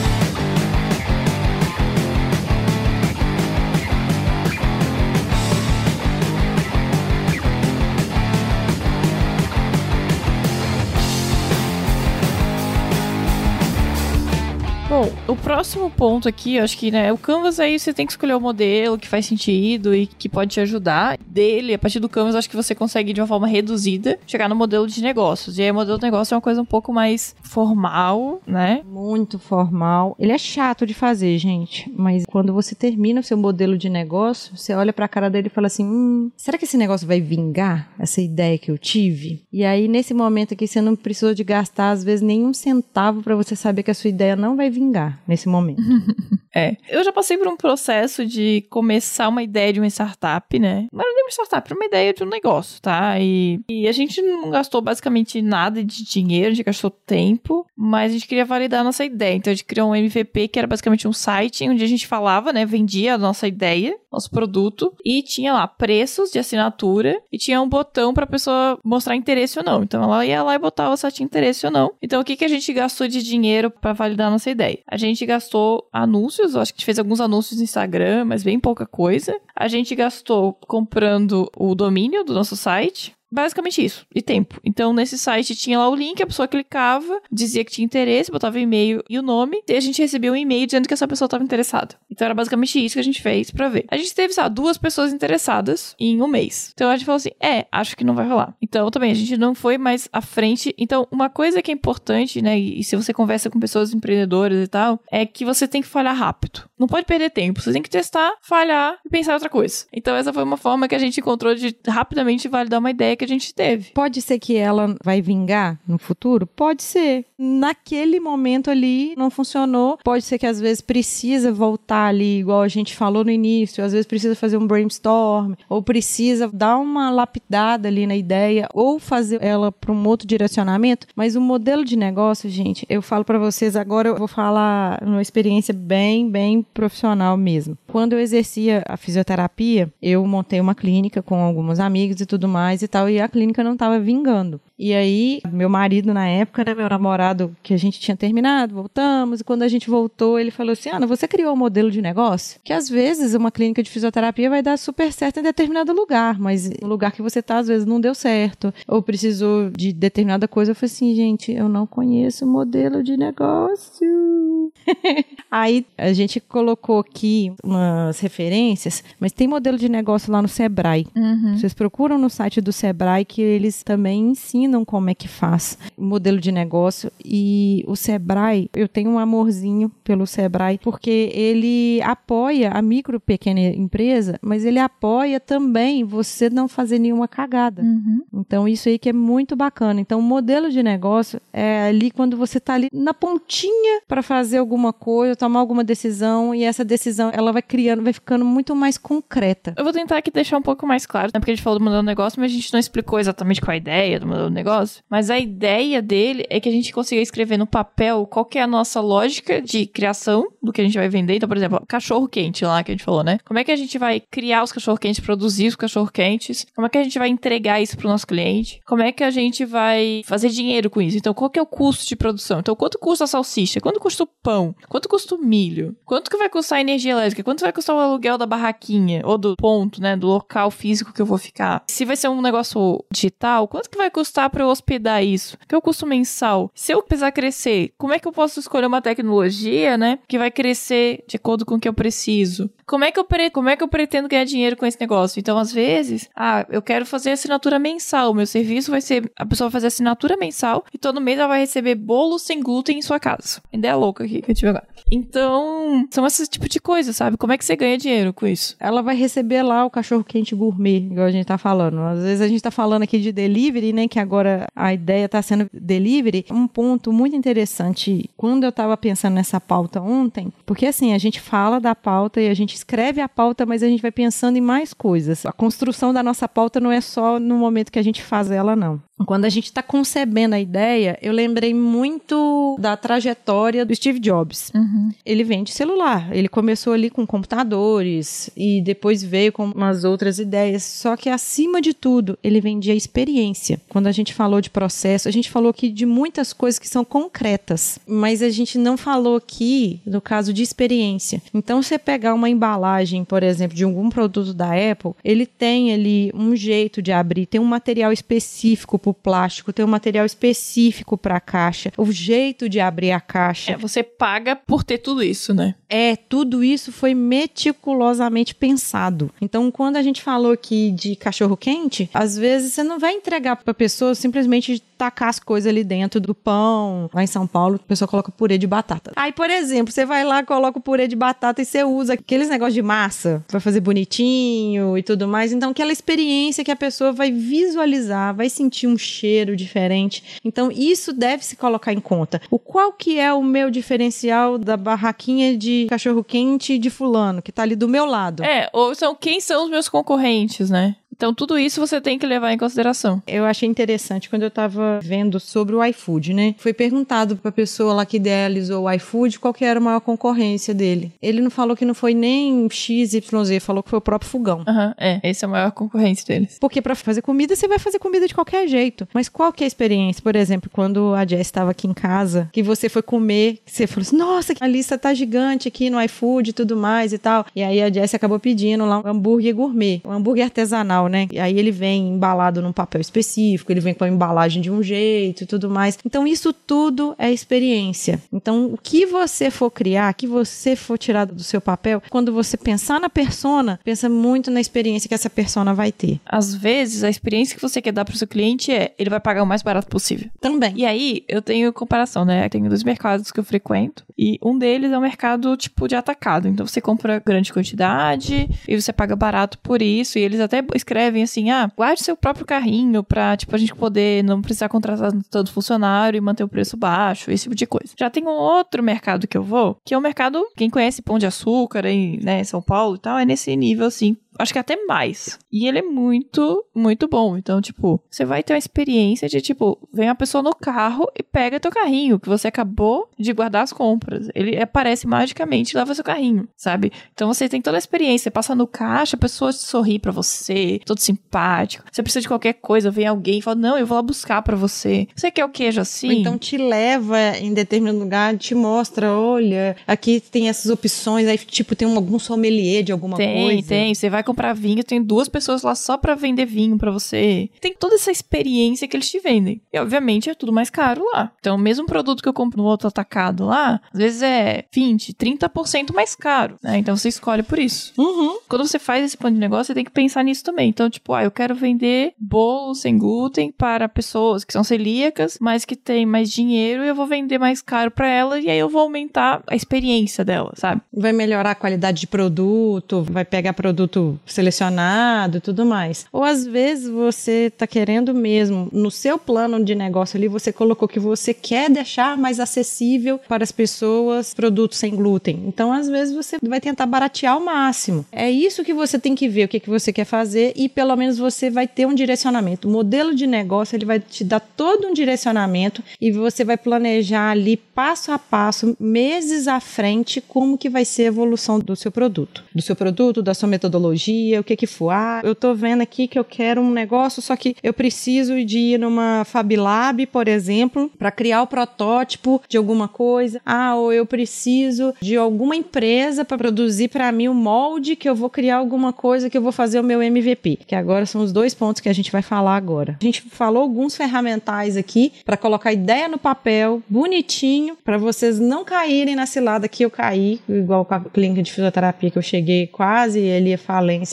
Próximo ponto aqui, eu acho que, né, o Canvas aí você tem que escolher o modelo que faz sentido e que pode te ajudar. Dele, a partir do Canvas, acho que você consegue, de uma forma reduzida, chegar no modelo de negócios. E aí, o modelo de negócio é uma coisa um pouco mais formal, né? Muito formal. Ele é chato de fazer, gente. Mas quando você termina o seu modelo de negócio, você olha pra cara dele e fala assim: hum, será que esse negócio vai vingar? Essa ideia que eu tive? E aí, nesse momento aqui, você não precisou de gastar, às vezes, nenhum centavo para você saber que a sua ideia não vai vingar nesse momento. é. Eu já passei por um processo de começar uma ideia de uma startup, né? Não era nem uma startup, era uma ideia de um negócio, tá? E, e a gente não gastou basicamente nada de dinheiro, a gente gastou tempo, mas a gente queria validar a nossa ideia. Então a gente criou um MVP que era basicamente um site onde a gente falava, né? Vendia a nossa ideia, nosso produto, e tinha lá preços de assinatura e tinha um botão pra pessoa mostrar interesse ou não. Então ela ia lá e botava se ela tinha interesse ou não. Então o que, que a gente gastou de dinheiro para validar a nossa ideia? A gente gastou anúncios, acho que a gente fez alguns anúncios no Instagram, mas bem pouca coisa. A gente gastou comprando o domínio do nosso site, Basicamente isso, e tempo. Então, nesse site tinha lá o link, a pessoa clicava, dizia que tinha interesse, botava e-mail e o nome, e a gente recebia um e-mail dizendo que essa pessoa estava interessada. Então, era basicamente isso que a gente fez para ver. A gente teve, sabe, duas pessoas interessadas em um mês. Então, a gente falou assim: é, acho que não vai rolar. Então, também, a gente não foi mais à frente. Então, uma coisa que é importante, né, e se você conversa com pessoas empreendedoras e tal, é que você tem que falhar rápido. Não pode perder tempo. Você tem que testar, falhar e pensar em outra coisa. Então, essa foi uma forma que a gente encontrou de rapidamente validar uma ideia que a gente teve. Pode ser que ela vai vingar no futuro? Pode ser. Naquele momento ali não funcionou. Pode ser que às vezes precisa voltar ali, igual a gente falou no início, às vezes precisa fazer um brainstorm, ou precisa dar uma lapidada ali na ideia, ou fazer ela para um outro direcionamento. Mas o modelo de negócio, gente, eu falo para vocês agora, eu vou falar uma experiência bem, bem profissional mesmo. Quando eu exercia a fisioterapia, eu montei uma clínica com alguns amigos e tudo mais e tal, e a clínica não estava vingando. E aí, meu marido na época, né, meu namorado, que a gente tinha terminado, voltamos, e quando a gente voltou, ele falou assim: Ana, você criou um modelo de negócio? Que às vezes uma clínica de fisioterapia vai dar super certo em determinado lugar, mas no lugar que você tá, às vezes não deu certo, ou precisou de determinada coisa. Eu falei assim, gente, eu não conheço modelo de negócio. aí a gente colocou aqui umas referências, mas tem modelo de negócio lá no Sebrae. Uhum. Vocês procuram no site do Sebrae que eles também ensinam como é que faz o modelo de negócio. E o Sebrae, eu tenho um amorzinho pelo Sebrae, porque ele apoia a micro pequena empresa, mas ele apoia também você não fazer nenhuma cagada. Uhum. Então, isso aí que é muito bacana. Então, o modelo de negócio é ali quando você está ali na pontinha para fazer alguma coisa, tomar alguma decisão e essa decisão ela vai criando, vai ficando muito mais concreta. Eu vou tentar aqui deixar um pouco mais claro, né? Porque a gente falou do modelo do negócio, mas a gente não explicou exatamente qual é a ideia do modelo do negócio. Mas a ideia dele é que a gente consiga escrever no papel qual que é a nossa lógica de criação do que a gente vai vender. Então, por exemplo, cachorro quente lá que a gente falou, né? Como é que a gente vai criar os cachorro quentes, produzir os cachorro quentes? Como é que a gente vai entregar isso pro nosso cliente? Como é que a gente vai fazer dinheiro com isso? Então, qual que é o custo de produção? Então, quanto custa a salsicha? Quanto custa o pão? Quanto custa o milho? Quanto que vai custar a energia elétrica? Quanto vai custar o aluguel da barraquinha? Ou do ponto, né? Do local físico que eu vou ficar? Se vai ser um negócio digital, quanto que vai custar para eu hospedar isso? Que é o custo mensal? Se eu precisar crescer, como é que eu posso escolher uma tecnologia, né? Que vai crescer de acordo com o que eu preciso? Como é que eu, pre... como é que eu pretendo ganhar dinheiro com esse negócio? Então, às vezes, ah, eu quero fazer assinatura mensal. Meu serviço vai ser a pessoa vai fazer assinatura mensal e todo mês ela vai receber bolo sem glúten em sua casa. Ideia louca aqui que eu tive agora. Então, são esses tipos de coisas, sabe? Como é que você ganha dinheiro com isso? Ela vai receber lá o cachorro quente gourmet, igual a gente tá falando. Às vezes a gente tá falando aqui de delivery, né? Que agora a ideia tá sendo delivery. Um ponto muito interessante, quando eu tava pensando nessa pauta ontem, porque assim, a gente fala da pauta e a gente escreve a pauta, mas a gente vai pensando em mais coisas. A construção da nossa pauta não é só no momento que a gente faz ela, não. Quando a gente está concebendo a ideia, eu lembrei muito da trajetória do Steve Jobs. Uhum. Ele vende celular. Ele começou ali com computadores e depois veio com umas outras ideias. Só que acima de tudo, ele vendia experiência. Quando a gente falou de processo, a gente falou aqui de muitas coisas que são concretas, mas a gente não falou aqui no caso de experiência. Então, você pegar uma embalagem, por exemplo, de algum produto da Apple, ele tem ali um jeito de abrir, tem um material específico para o plástico, tem um material específico para a caixa, o jeito de abrir a caixa. É, você paga por ter tudo isso, né? É, tudo isso foi meticulosamente pensado. Então, quando a gente falou aqui de cachorro quente, às vezes você não vai entregar para pessoa simplesmente tacar as coisas ali dentro do pão. Lá em São Paulo, a pessoa coloca purê de batata. Aí, por exemplo, você vai lá, coloca o purê de batata e você usa aqueles negócios de massa para fazer bonitinho e tudo mais. Então, aquela experiência que a pessoa vai visualizar, vai sentir um cheiro diferente. Então, isso deve se colocar em conta. O qual que é o meu diferencial da barraquinha de cachorro quente de fulano que tá ali do meu lado? É, ou são quem são os meus concorrentes, né? Então, tudo isso você tem que levar em consideração. Eu achei interessante quando eu tava vendo sobre o iFood, né? Foi perguntado pra pessoa lá que idealizou o iFood qual que era a maior concorrência dele. Ele não falou que não foi nem XYZ, falou que foi o próprio fogão. Aham, é. Esse é a maior concorrência deles. Porque para fazer comida, você vai fazer comida de qualquer jeito. Mas qual que é a experiência? Por exemplo, quando a Jess estava aqui em casa, que você foi comer, que você falou assim, nossa, a lista tá gigante aqui no iFood e tudo mais e tal. E aí a Jess acabou pedindo lá um hambúrguer gourmet, um hambúrguer artesanal, né? E aí ele vem embalado num papel específico, ele vem com a embalagem de um jeito e tudo mais. Então isso tudo é experiência. Então o que você for criar, o que você for tirar do seu papel, quando você pensar na persona, pensa muito na experiência que essa persona vai ter. Às vezes, a experiência que você quer dar pro seu cliente é ele vai pagar o mais barato possível. Também. E aí, eu tenho comparação, né? Eu tenho dois mercados que eu frequento. E um deles é o mercado, tipo, de atacado. Então, você compra grande quantidade e você paga barato por isso. E eles até escrevem assim, ah, guarde seu próprio carrinho pra, tipo, a gente poder não precisar contratar todo funcionário e manter o preço baixo, esse tipo de coisa. Já tem um outro mercado que eu vou, que é o mercado, quem conhece Pão de Açúcar em né, São Paulo e tal, é nesse nível, assim, acho que até mais. E ele é muito, muito bom. Então, tipo, você vai ter uma experiência de, tipo, vem a pessoa no carro e pega teu carrinho, que você acabou de guardar as compras. Ele aparece magicamente e leva seu carrinho, sabe? Então você tem toda a experiência. Você passa no caixa, a pessoa sorri para você, todo simpático. Você precisa de qualquer coisa, vem alguém e fala, não, eu vou lá buscar para você. Você quer o queijo assim? Ou então te leva em determinado lugar, te mostra, olha, aqui tem essas opções, aí tipo tem um, algum sommelier de alguma tem, coisa. Tem, Você vai comprar vinho, tem duas pessoas lá só pra vender vinho pra você. Tem toda essa experiência que eles te vendem. E obviamente é tudo mais caro lá. Então, o mesmo produto que eu compro no outro atacado lá, às vezes é 20, 30% mais caro, né? Então você escolhe por isso. Uhum. Quando você faz esse plano de negócio, você tem que pensar nisso também. Então, tipo, ah, eu quero vender bolo sem glúten para pessoas que são celíacas, mas que têm mais dinheiro e eu vou vender mais caro para elas e aí eu vou aumentar a experiência dela, sabe? Vai melhorar a qualidade de produto, vai pegar produto selecionado e tudo mais. Ou às vezes você está querendo mesmo, no seu plano de negócio ali, você colocou que você quer deixar mais acessível para as pessoas produtos sem glúten. Então, às vezes, você vai tentar baratear ao máximo. É isso que você tem que ver, o que, que você quer fazer, e pelo menos você vai ter um direcionamento. O modelo de negócio ele vai te dar todo um direcionamento e você vai planejar ali passo a passo, meses à frente, como que vai ser a evolução do seu produto. Do seu produto, da sua metodologia, o que que for. Ah, eu tô vendo aqui que eu quero um negócio, só que eu preciso de ir numa Fab Lab, por exemplo, para criar o protótipo de alguma coisa. Ah, ou eu preciso de alguma empresa para produzir para mim o molde que eu vou criar alguma coisa que eu vou fazer o meu MVP. Que agora são os dois pontos que a gente vai falar agora. A gente falou alguns ferramentais aqui para colocar ideia no papel, bonitinho, para vocês não caírem na cilada que eu caí, igual com a clínica de fisioterapia que eu cheguei quase ali a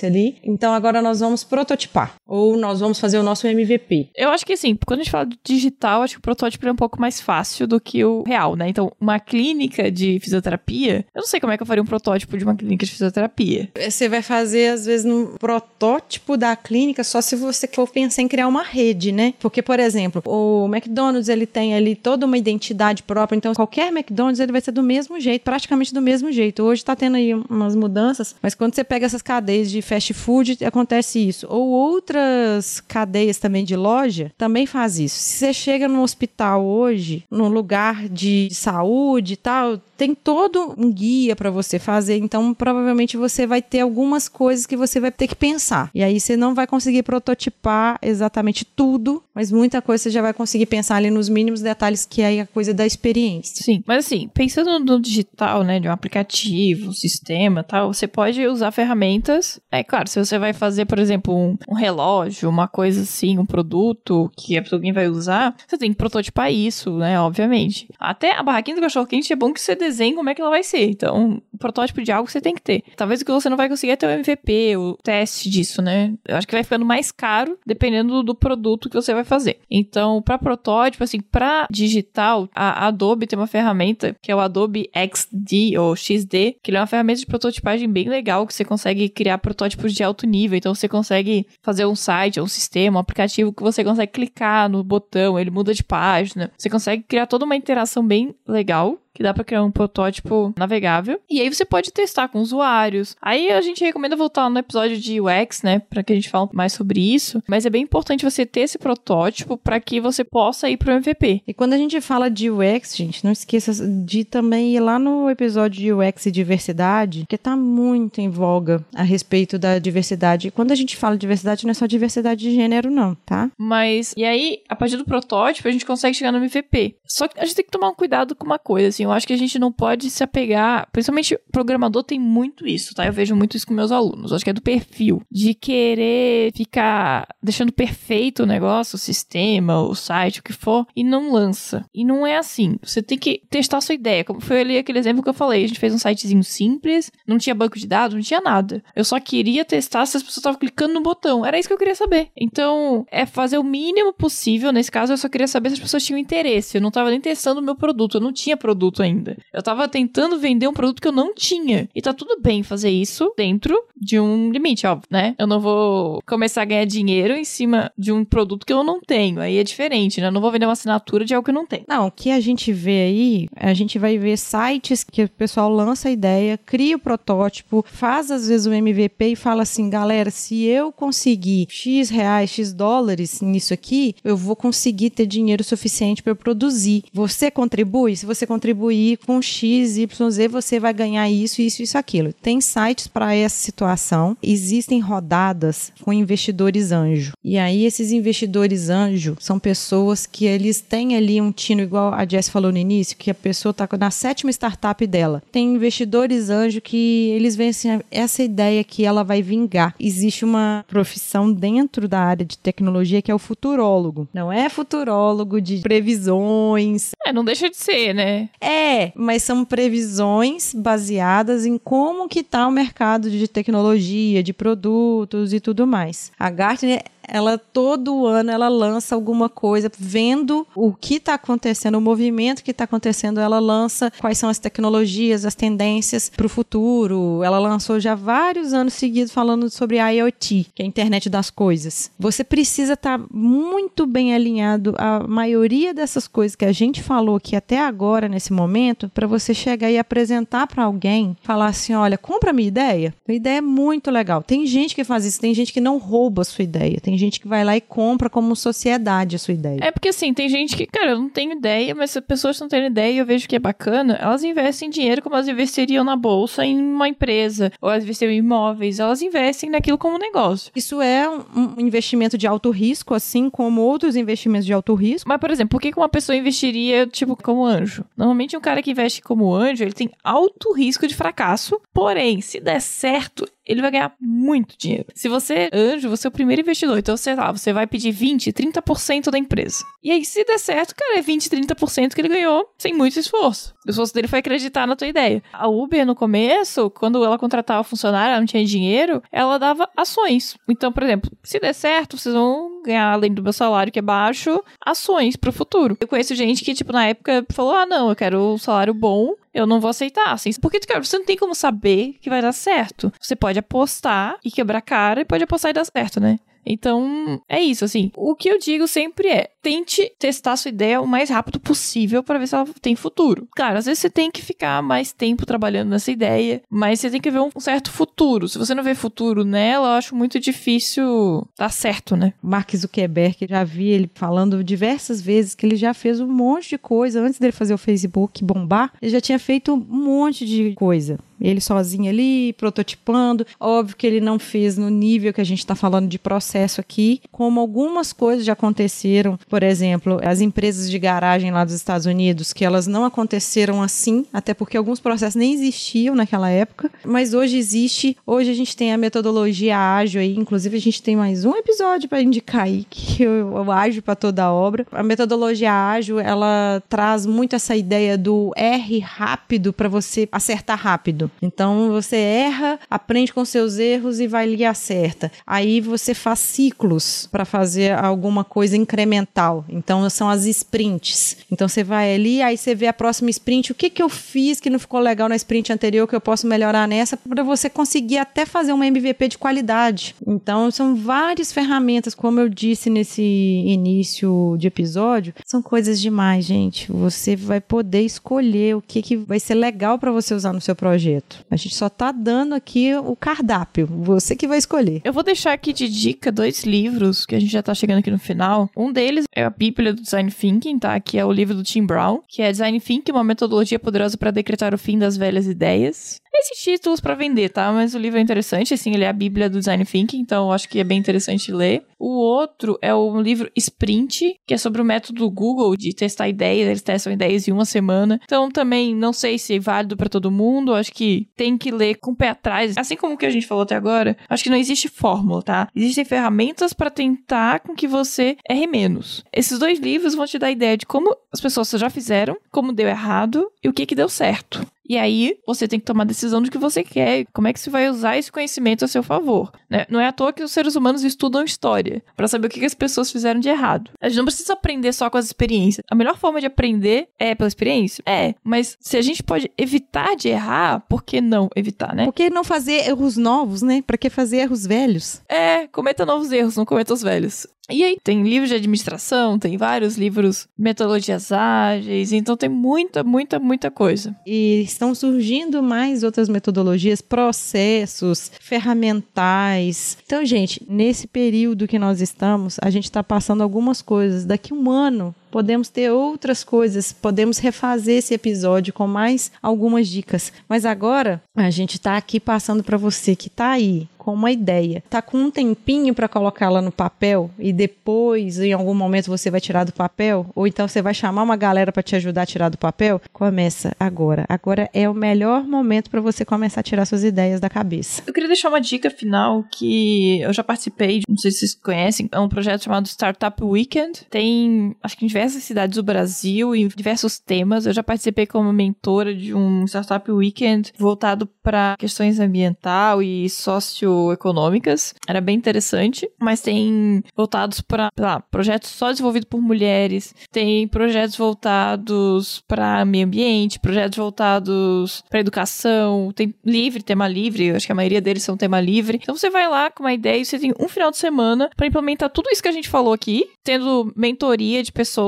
ali. Então agora nós vamos prototipar ou nós vamos fazer o nosso MVP. Eu acho que assim, quando a gente fala de digital, acho que o protótipo é um pouco mais fácil do que o real, né? Então, uma clínica de fisioterapia, eu não sei como é que eu faria um protótipo de uma clínica de fisioterapia. Você vai fazer, às vezes, no protótipo da clínica só se você for pensar em criar uma rede, né? Porque, por exemplo, o McDonald's, ele tem ali toda uma identidade própria, então qualquer McDonald's, ele vai ser do mesmo jeito, praticamente do mesmo jeito. Hoje tá tendo aí umas mudanças, mas quando você pega essas cadeias de fast food, acontece isso. Ou outras cadeias também de loja, também faz isso. Se você chega no hospital hoje, num lugar de saúde e tal, tem todo um guia para você fazer, então provavelmente você vai ter algumas coisas que você vai ter que pensar. E aí você não vai conseguir prototipar exatamente tudo, mas muita coisa você já vai conseguir pensar ali nos mínimos detalhes que é a coisa da experiência. Sim, mas assim, pensando no digital, né, de um aplicativo, um sistema, tal, você pode usar ferramentas. É claro, se você vai fazer, por exemplo, um, um relógio, uma coisa assim, um produto que alguém vai usar, você tem que prototipar isso, né, obviamente. Até a barraquinha do cachorro quente é bom que você desenhe como é que ela vai ser. Então, protótipo de algo você tem que ter. Talvez o que você não vai conseguir é ter o MVP, o teste disso, né? Eu acho que vai ficando mais caro dependendo do produto que você vai fazer. Então, para protótipo, assim, para digital, a Adobe tem uma ferramenta que é o Adobe XD ou XD, que é uma ferramenta de prototipagem bem legal que você consegue criar protótipos de alto nível. Então, você consegue fazer um site, um sistema, um aplicativo que você consegue clicar no botão, ele muda de página. Você consegue criar toda uma interação bem legal que dá para criar um protótipo navegável. E aí você pode testar com usuários. Aí a gente recomenda voltar no episódio de UX, né, para que a gente fale mais sobre isso. Mas é bem importante você ter esse protótipo para que você possa ir pro MVP. E quando a gente fala de UX, gente, não esqueça de também ir lá no episódio de UX e diversidade, que tá muito em voga a respeito da diversidade. E quando a gente fala de diversidade, não é só diversidade de gênero, não, tá? Mas, e aí, a partir do protótipo, a gente consegue chegar no MVP. Só que a gente tem que tomar um cuidado com uma coisa, assim, eu acho que a gente não pode se apegar, principalmente programador tem muito isso, tá? Eu vejo muito isso com meus alunos, acho que é do perfil, de querer ficar deixando perfeito o negócio, o sistema, o site, o que for, e não lança. E não é assim. Você tem que testar a sua ideia. Como foi ali aquele exemplo que eu falei, a gente fez um sitezinho simples, não tinha banco de dados, não tinha nada. Eu só queria testar se as pessoas estavam clicando no botão. Era isso que eu queria saber. Então, é fazer o mínimo possível. Nesse caso, eu só queria saber se as pessoas tinham interesse. Eu não tava nem testando o meu produto, eu não tinha produto ainda. Eu tava tentando vender um produto que eu não tinha. E tá tudo bem fazer isso dentro de um limite, óbvio, né? Eu não vou começar a ganhar dinheiro em cima de um produto que eu não tenho. Aí é diferente, né? Eu não vou vender uma assinatura de algo que eu não tenho. Não, o que a gente vê aí, a gente vai ver sites que o pessoal lança a ideia, cria o protótipo, faz às vezes o MVP e fala assim, galera, se eu conseguir X reais, X dólares nisso aqui, eu vou conseguir ter dinheiro suficiente para eu produzir. Você contribui? Se você contribuir com X, Y, Z, você vai ganhar isso, isso, isso, aquilo. Tem sites para essa situação. Existem rodadas com investidores anjo. E aí esses investidores anjo são pessoas que eles têm ali um tino igual a Jess falou no início, que a pessoa está na sétima startup dela. Tem investidores anjo que eles veem assim, essa ideia que ela vai vingar. Existe uma profissão dentro da área de tecnologia que é o futurólogo. Não é futurólogo de previsões. É, não deixa de ser, né? É, mas são previsões baseadas em como que tá o mercado de tecnologia, de produtos e tudo mais. A Gartner ela todo ano ela lança alguma coisa, vendo o que está acontecendo, o movimento que está acontecendo, ela lança quais são as tecnologias, as tendências para o futuro. Ela lançou já vários anos seguidos falando sobre IoT, que é a internet das coisas. Você precisa estar tá muito bem alinhado a maioria dessas coisas que a gente falou aqui até agora nesse momento, para você chegar e apresentar para alguém, falar assim, olha, compra minha ideia. A ideia é muito legal. Tem gente que faz isso, tem gente que não rouba a sua ideia, tem gente que vai lá e compra como sociedade a sua ideia. É porque assim, tem gente que, cara, eu não tenho ideia, mas se as pessoas não têm ideia e eu vejo que é bacana, elas investem dinheiro como elas investiriam na bolsa em uma empresa, ou elas investiam em imóveis, elas investem naquilo como negócio. Isso é um investimento de alto risco, assim como outros investimentos de alto risco. Mas, por exemplo, por que uma pessoa investiria, tipo, como anjo? Normalmente um cara que investe como anjo, ele tem alto risco de fracasso, porém, se der certo, ele vai ganhar muito dinheiro. Se você anjo, você é o primeiro investidor. Então, sei lá, você vai pedir 20, 30% da empresa. E aí, se der certo, cara, é 20, 30% que ele ganhou sem muito esforço. O esforço dele foi acreditar na tua ideia. A Uber, no começo, quando ela contratava funcionário, ela não tinha dinheiro, ela dava ações. Então, por exemplo, se der certo, vocês vão ganhar, além do meu salário, que é baixo, ações pro futuro. Eu conheço gente que, tipo, na época falou: ah, não, eu quero um salário bom, eu não vou aceitar. Assim, porque, cara, você não tem como saber que vai dar certo. Você pode apostar e quebrar cara e pode apostar e dar certo, né? Então, é isso, assim. O que eu digo sempre é: tente testar sua ideia o mais rápido possível para ver se ela tem futuro. Claro, às vezes você tem que ficar mais tempo trabalhando nessa ideia, mas você tem que ver um certo futuro. Se você não vê futuro nela, eu acho muito difícil dar certo, né? Mark Zuckerberg, já vi ele falando diversas vezes que ele já fez um monte de coisa antes dele fazer o Facebook bombar. Ele já tinha feito um monte de coisa. Ele sozinho ali, prototipando. Óbvio que ele não fez no nível que a gente está falando de processo aqui, como algumas coisas já aconteceram. Por exemplo, as empresas de garagem lá dos Estados Unidos, que elas não aconteceram assim, até porque alguns processos nem existiam naquela época, mas hoje existe. Hoje a gente tem a metodologia ágil aí, inclusive a gente tem mais um episódio para indicar aí, que eu, eu ágil para toda a obra. A metodologia ágil, ela traz muito essa ideia do R rápido para você acertar rápido. Então você erra, aprende com seus erros e vai ali e acerta. Aí você faz ciclos para fazer alguma coisa incremental. Então são as sprints. Então você vai ali, aí você vê a próxima sprint, o que que eu fiz que não ficou legal na sprint anterior que eu posso melhorar nessa para você conseguir até fazer uma MVP de qualidade. Então são várias ferramentas, como eu disse nesse início de episódio, são coisas demais, gente. Você vai poder escolher o que que vai ser legal para você usar no seu projeto projeto. A gente só tá dando aqui o cardápio. Você que vai escolher. Eu vou deixar aqui de dica dois livros que a gente já tá chegando aqui no final. Um deles é a Bíblia do Design Thinking, tá? Que é o livro do Tim Brown, que é Design Thinking, uma metodologia poderosa para decretar o fim das velhas ideias esses títulos para vender, tá? Mas o livro é interessante, assim, ele é a Bíblia do Design Thinking, então eu acho que é bem interessante ler. O outro é o livro Sprint, que é sobre o método Google de testar ideias, eles testam ideias em uma semana. Então também não sei se é válido para todo mundo, acho que tem que ler com o pé atrás. Assim como o que a gente falou até agora, acho que não existe fórmula, tá? Existem ferramentas para tentar com que você erre menos. Esses dois livros vão te dar ideia de como as pessoas já fizeram, como deu errado e o que que deu certo. E aí você tem que tomar a decisão do que você quer, como é que você vai usar esse conhecimento a seu favor. Né? Não é à toa que os seres humanos estudam história para saber o que, que as pessoas fizeram de errado. A gente não precisa aprender só com as experiências. A melhor forma de aprender é pela experiência? É. Mas se a gente pode evitar de errar, por que não evitar, né? Por que não fazer erros novos, né? Para que fazer erros velhos? É, cometa novos erros, não cometa os velhos. E aí, tem livros de administração, tem vários livros, metodologias ágeis, então tem muita, muita, muita coisa. E estão surgindo mais outras metodologias, processos, ferramentais. Então, gente, nesse período que nós estamos, a gente está passando algumas coisas. Daqui um ano, podemos ter outras coisas, podemos refazer esse episódio com mais algumas dicas. Mas agora a gente está aqui passando para você que está aí com uma ideia, tá com um tempinho para colocá-la no papel e depois em algum momento você vai tirar do papel, ou então você vai chamar uma galera para te ajudar a tirar do papel, começa agora. Agora é o melhor momento para você começar a tirar suas ideias da cabeça. Eu queria deixar uma dica final que eu já participei, não sei se vocês conhecem, é um projeto chamado Startup Weekend. Tem, acho que em diversos diversas cidades do Brasil em diversos temas. Eu já participei como mentora de um Startup Weekend voltado para questões ambiental e socioeconômicas. Era bem interessante, mas tem voltados para projetos só desenvolvidos por mulheres, tem projetos voltados para meio ambiente, projetos voltados para educação, tem livre, tema livre, eu acho que a maioria deles são tema livre. Então você vai lá com uma ideia e você tem um final de semana para implementar tudo isso que a gente falou aqui, tendo mentoria de pessoas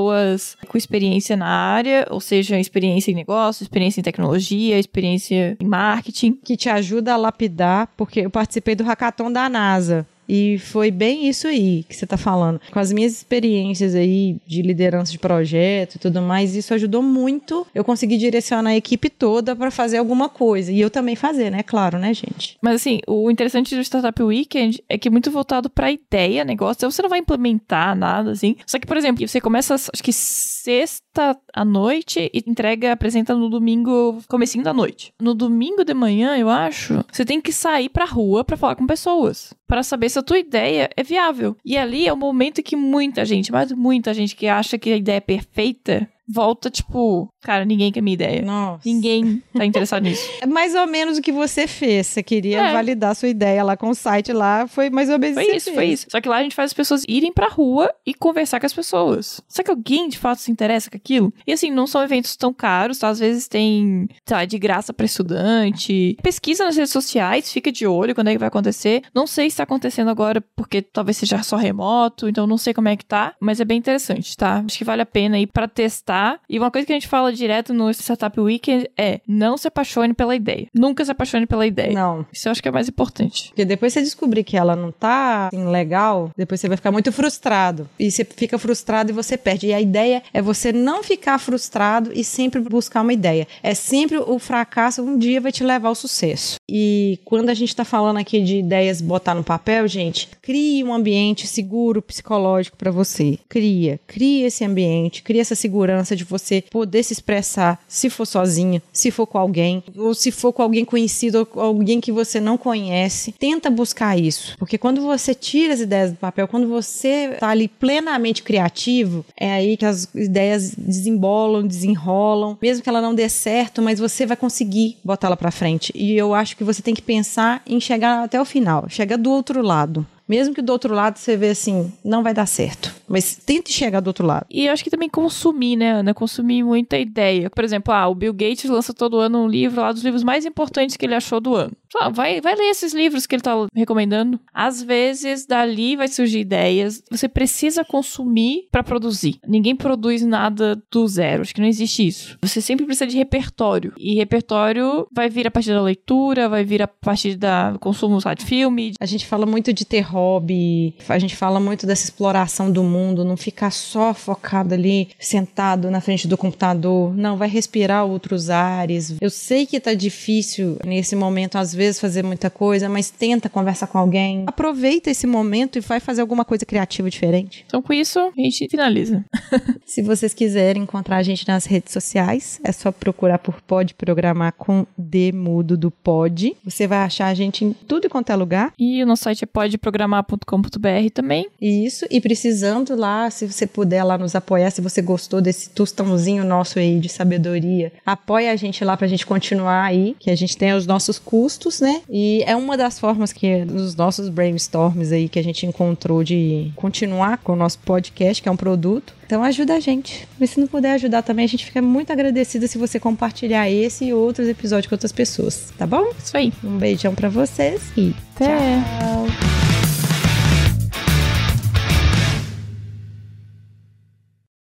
com experiência na área, ou seja, experiência em negócio, experiência em tecnologia, experiência em marketing. Que te ajuda a lapidar, porque eu participei do hackathon da NASA. E foi bem isso aí que você está falando. Com as minhas experiências aí de liderança de projeto e tudo mais, isso ajudou muito eu conseguir direcionar a equipe toda para fazer alguma coisa. E eu também fazer, né? Claro, né, gente? Mas assim, o interessante do Startup Weekend é que é muito voltado para ideia, negócio. Então você não vai implementar nada assim. Só que, por exemplo, você começa, acho que sexta à noite e entrega, apresenta no domingo, comecinho da noite. No domingo de manhã, eu acho, você tem que sair pra rua para falar com pessoas, para saber se a tua ideia é viável. E ali é o momento que muita gente, mas muita gente que acha que a ideia é perfeita, volta, tipo, cara, ninguém quer minha ideia. Nossa. Ninguém tá interessado nisso. É mais ou menos o que você fez. Você queria É. validar sua ideia lá com o site lá. Foi mais ou menos Foi isso, foi isso. Só que lá a gente faz as pessoas irem pra rua e conversar com as pessoas. Será que alguém de fato se interessa com aquilo? E assim, não são eventos tão caros, tá? Às vezes tem, sei lá, de graça pra estudante. Pesquisa nas redes sociais, fica de olho quando é que vai acontecer. Não sei se tá acontecendo agora porque talvez seja só remoto, então não sei como é que tá, mas é bem interessante, tá? Acho que vale a pena ir pra testar. E uma coisa que a gente fala direto no Startup Weekend é: não se apaixone pela ideia. Nunca se apaixone pela ideia. Não. Isso eu acho que é mais importante. Porque depois você descobrir que ela não tá assim, legal, depois você vai ficar muito frustrado. E você fica frustrado e você perde. E a ideia é você não ficar frustrado e sempre buscar uma ideia. É sempre o fracasso um dia vai te levar ao sucesso. E quando a gente tá falando aqui de ideias botar no papel, gente, crie um ambiente seguro psicológico para você. Cria, cria esse ambiente, cria essa segurança de você poder se expressar, se for sozinha, se for com alguém, ou se for com alguém conhecido ou alguém que você não conhece. Tenta buscar isso, porque quando você tira as ideias do papel, quando você tá ali plenamente criativo, é aí que as ideias desembolam, desenrolam, mesmo que ela não dê certo, mas você vai conseguir botar ela para frente. E eu acho que você tem que pensar em chegar até o final, chegar do outro lado. Mesmo que do outro lado você vê assim, não vai dar certo. Mas tente chegar do outro lado. E eu acho que também consumir, né, Ana? Consumir muita ideia. Por exemplo, ah, o Bill Gates lança todo ano um livro lá dos livros mais importantes que ele achou do ano. Vai, vai ler esses livros que ele tá recomendando. Às vezes, dali vai surgir ideias. Você precisa consumir para produzir. Ninguém produz nada do zero. Acho que não existe isso. Você sempre precisa de repertório. E repertório vai vir a partir da leitura, vai vir a partir da consumo de filme. A gente fala muito de ter hobby, a gente fala muito dessa exploração do mundo, não ficar só focado ali, sentado na frente do computador. Não, vai respirar outros ares. Eu sei que tá difícil nesse momento, às vezes, fazer muita coisa, mas tenta conversar com alguém. Aproveita esse momento e vai fazer alguma coisa criativa diferente. Então, com isso, a gente finaliza. Se vocês quiserem encontrar a gente nas redes sociais, é só procurar por Pode Programar com D mudo do Pod. Você vai achar a gente em tudo quanto é lugar. E o nosso site é podeprogramar.com.br também. Isso, e precisando lá, se você puder lá nos apoiar, se você gostou desse tostãozinho nosso aí de sabedoria, apoia a gente lá pra gente continuar aí, que a gente tem os nossos custos, né? E é uma das formas que nos nossos brainstorms aí que a gente encontrou de continuar com o nosso podcast, que é um produto. Então ajuda a gente. E se não puder ajudar também, a gente fica muito agradecida se você compartilhar esse e outros episódios com outras pessoas, tá bom? Isso aí. Um beijão pra vocês e Até. tchau.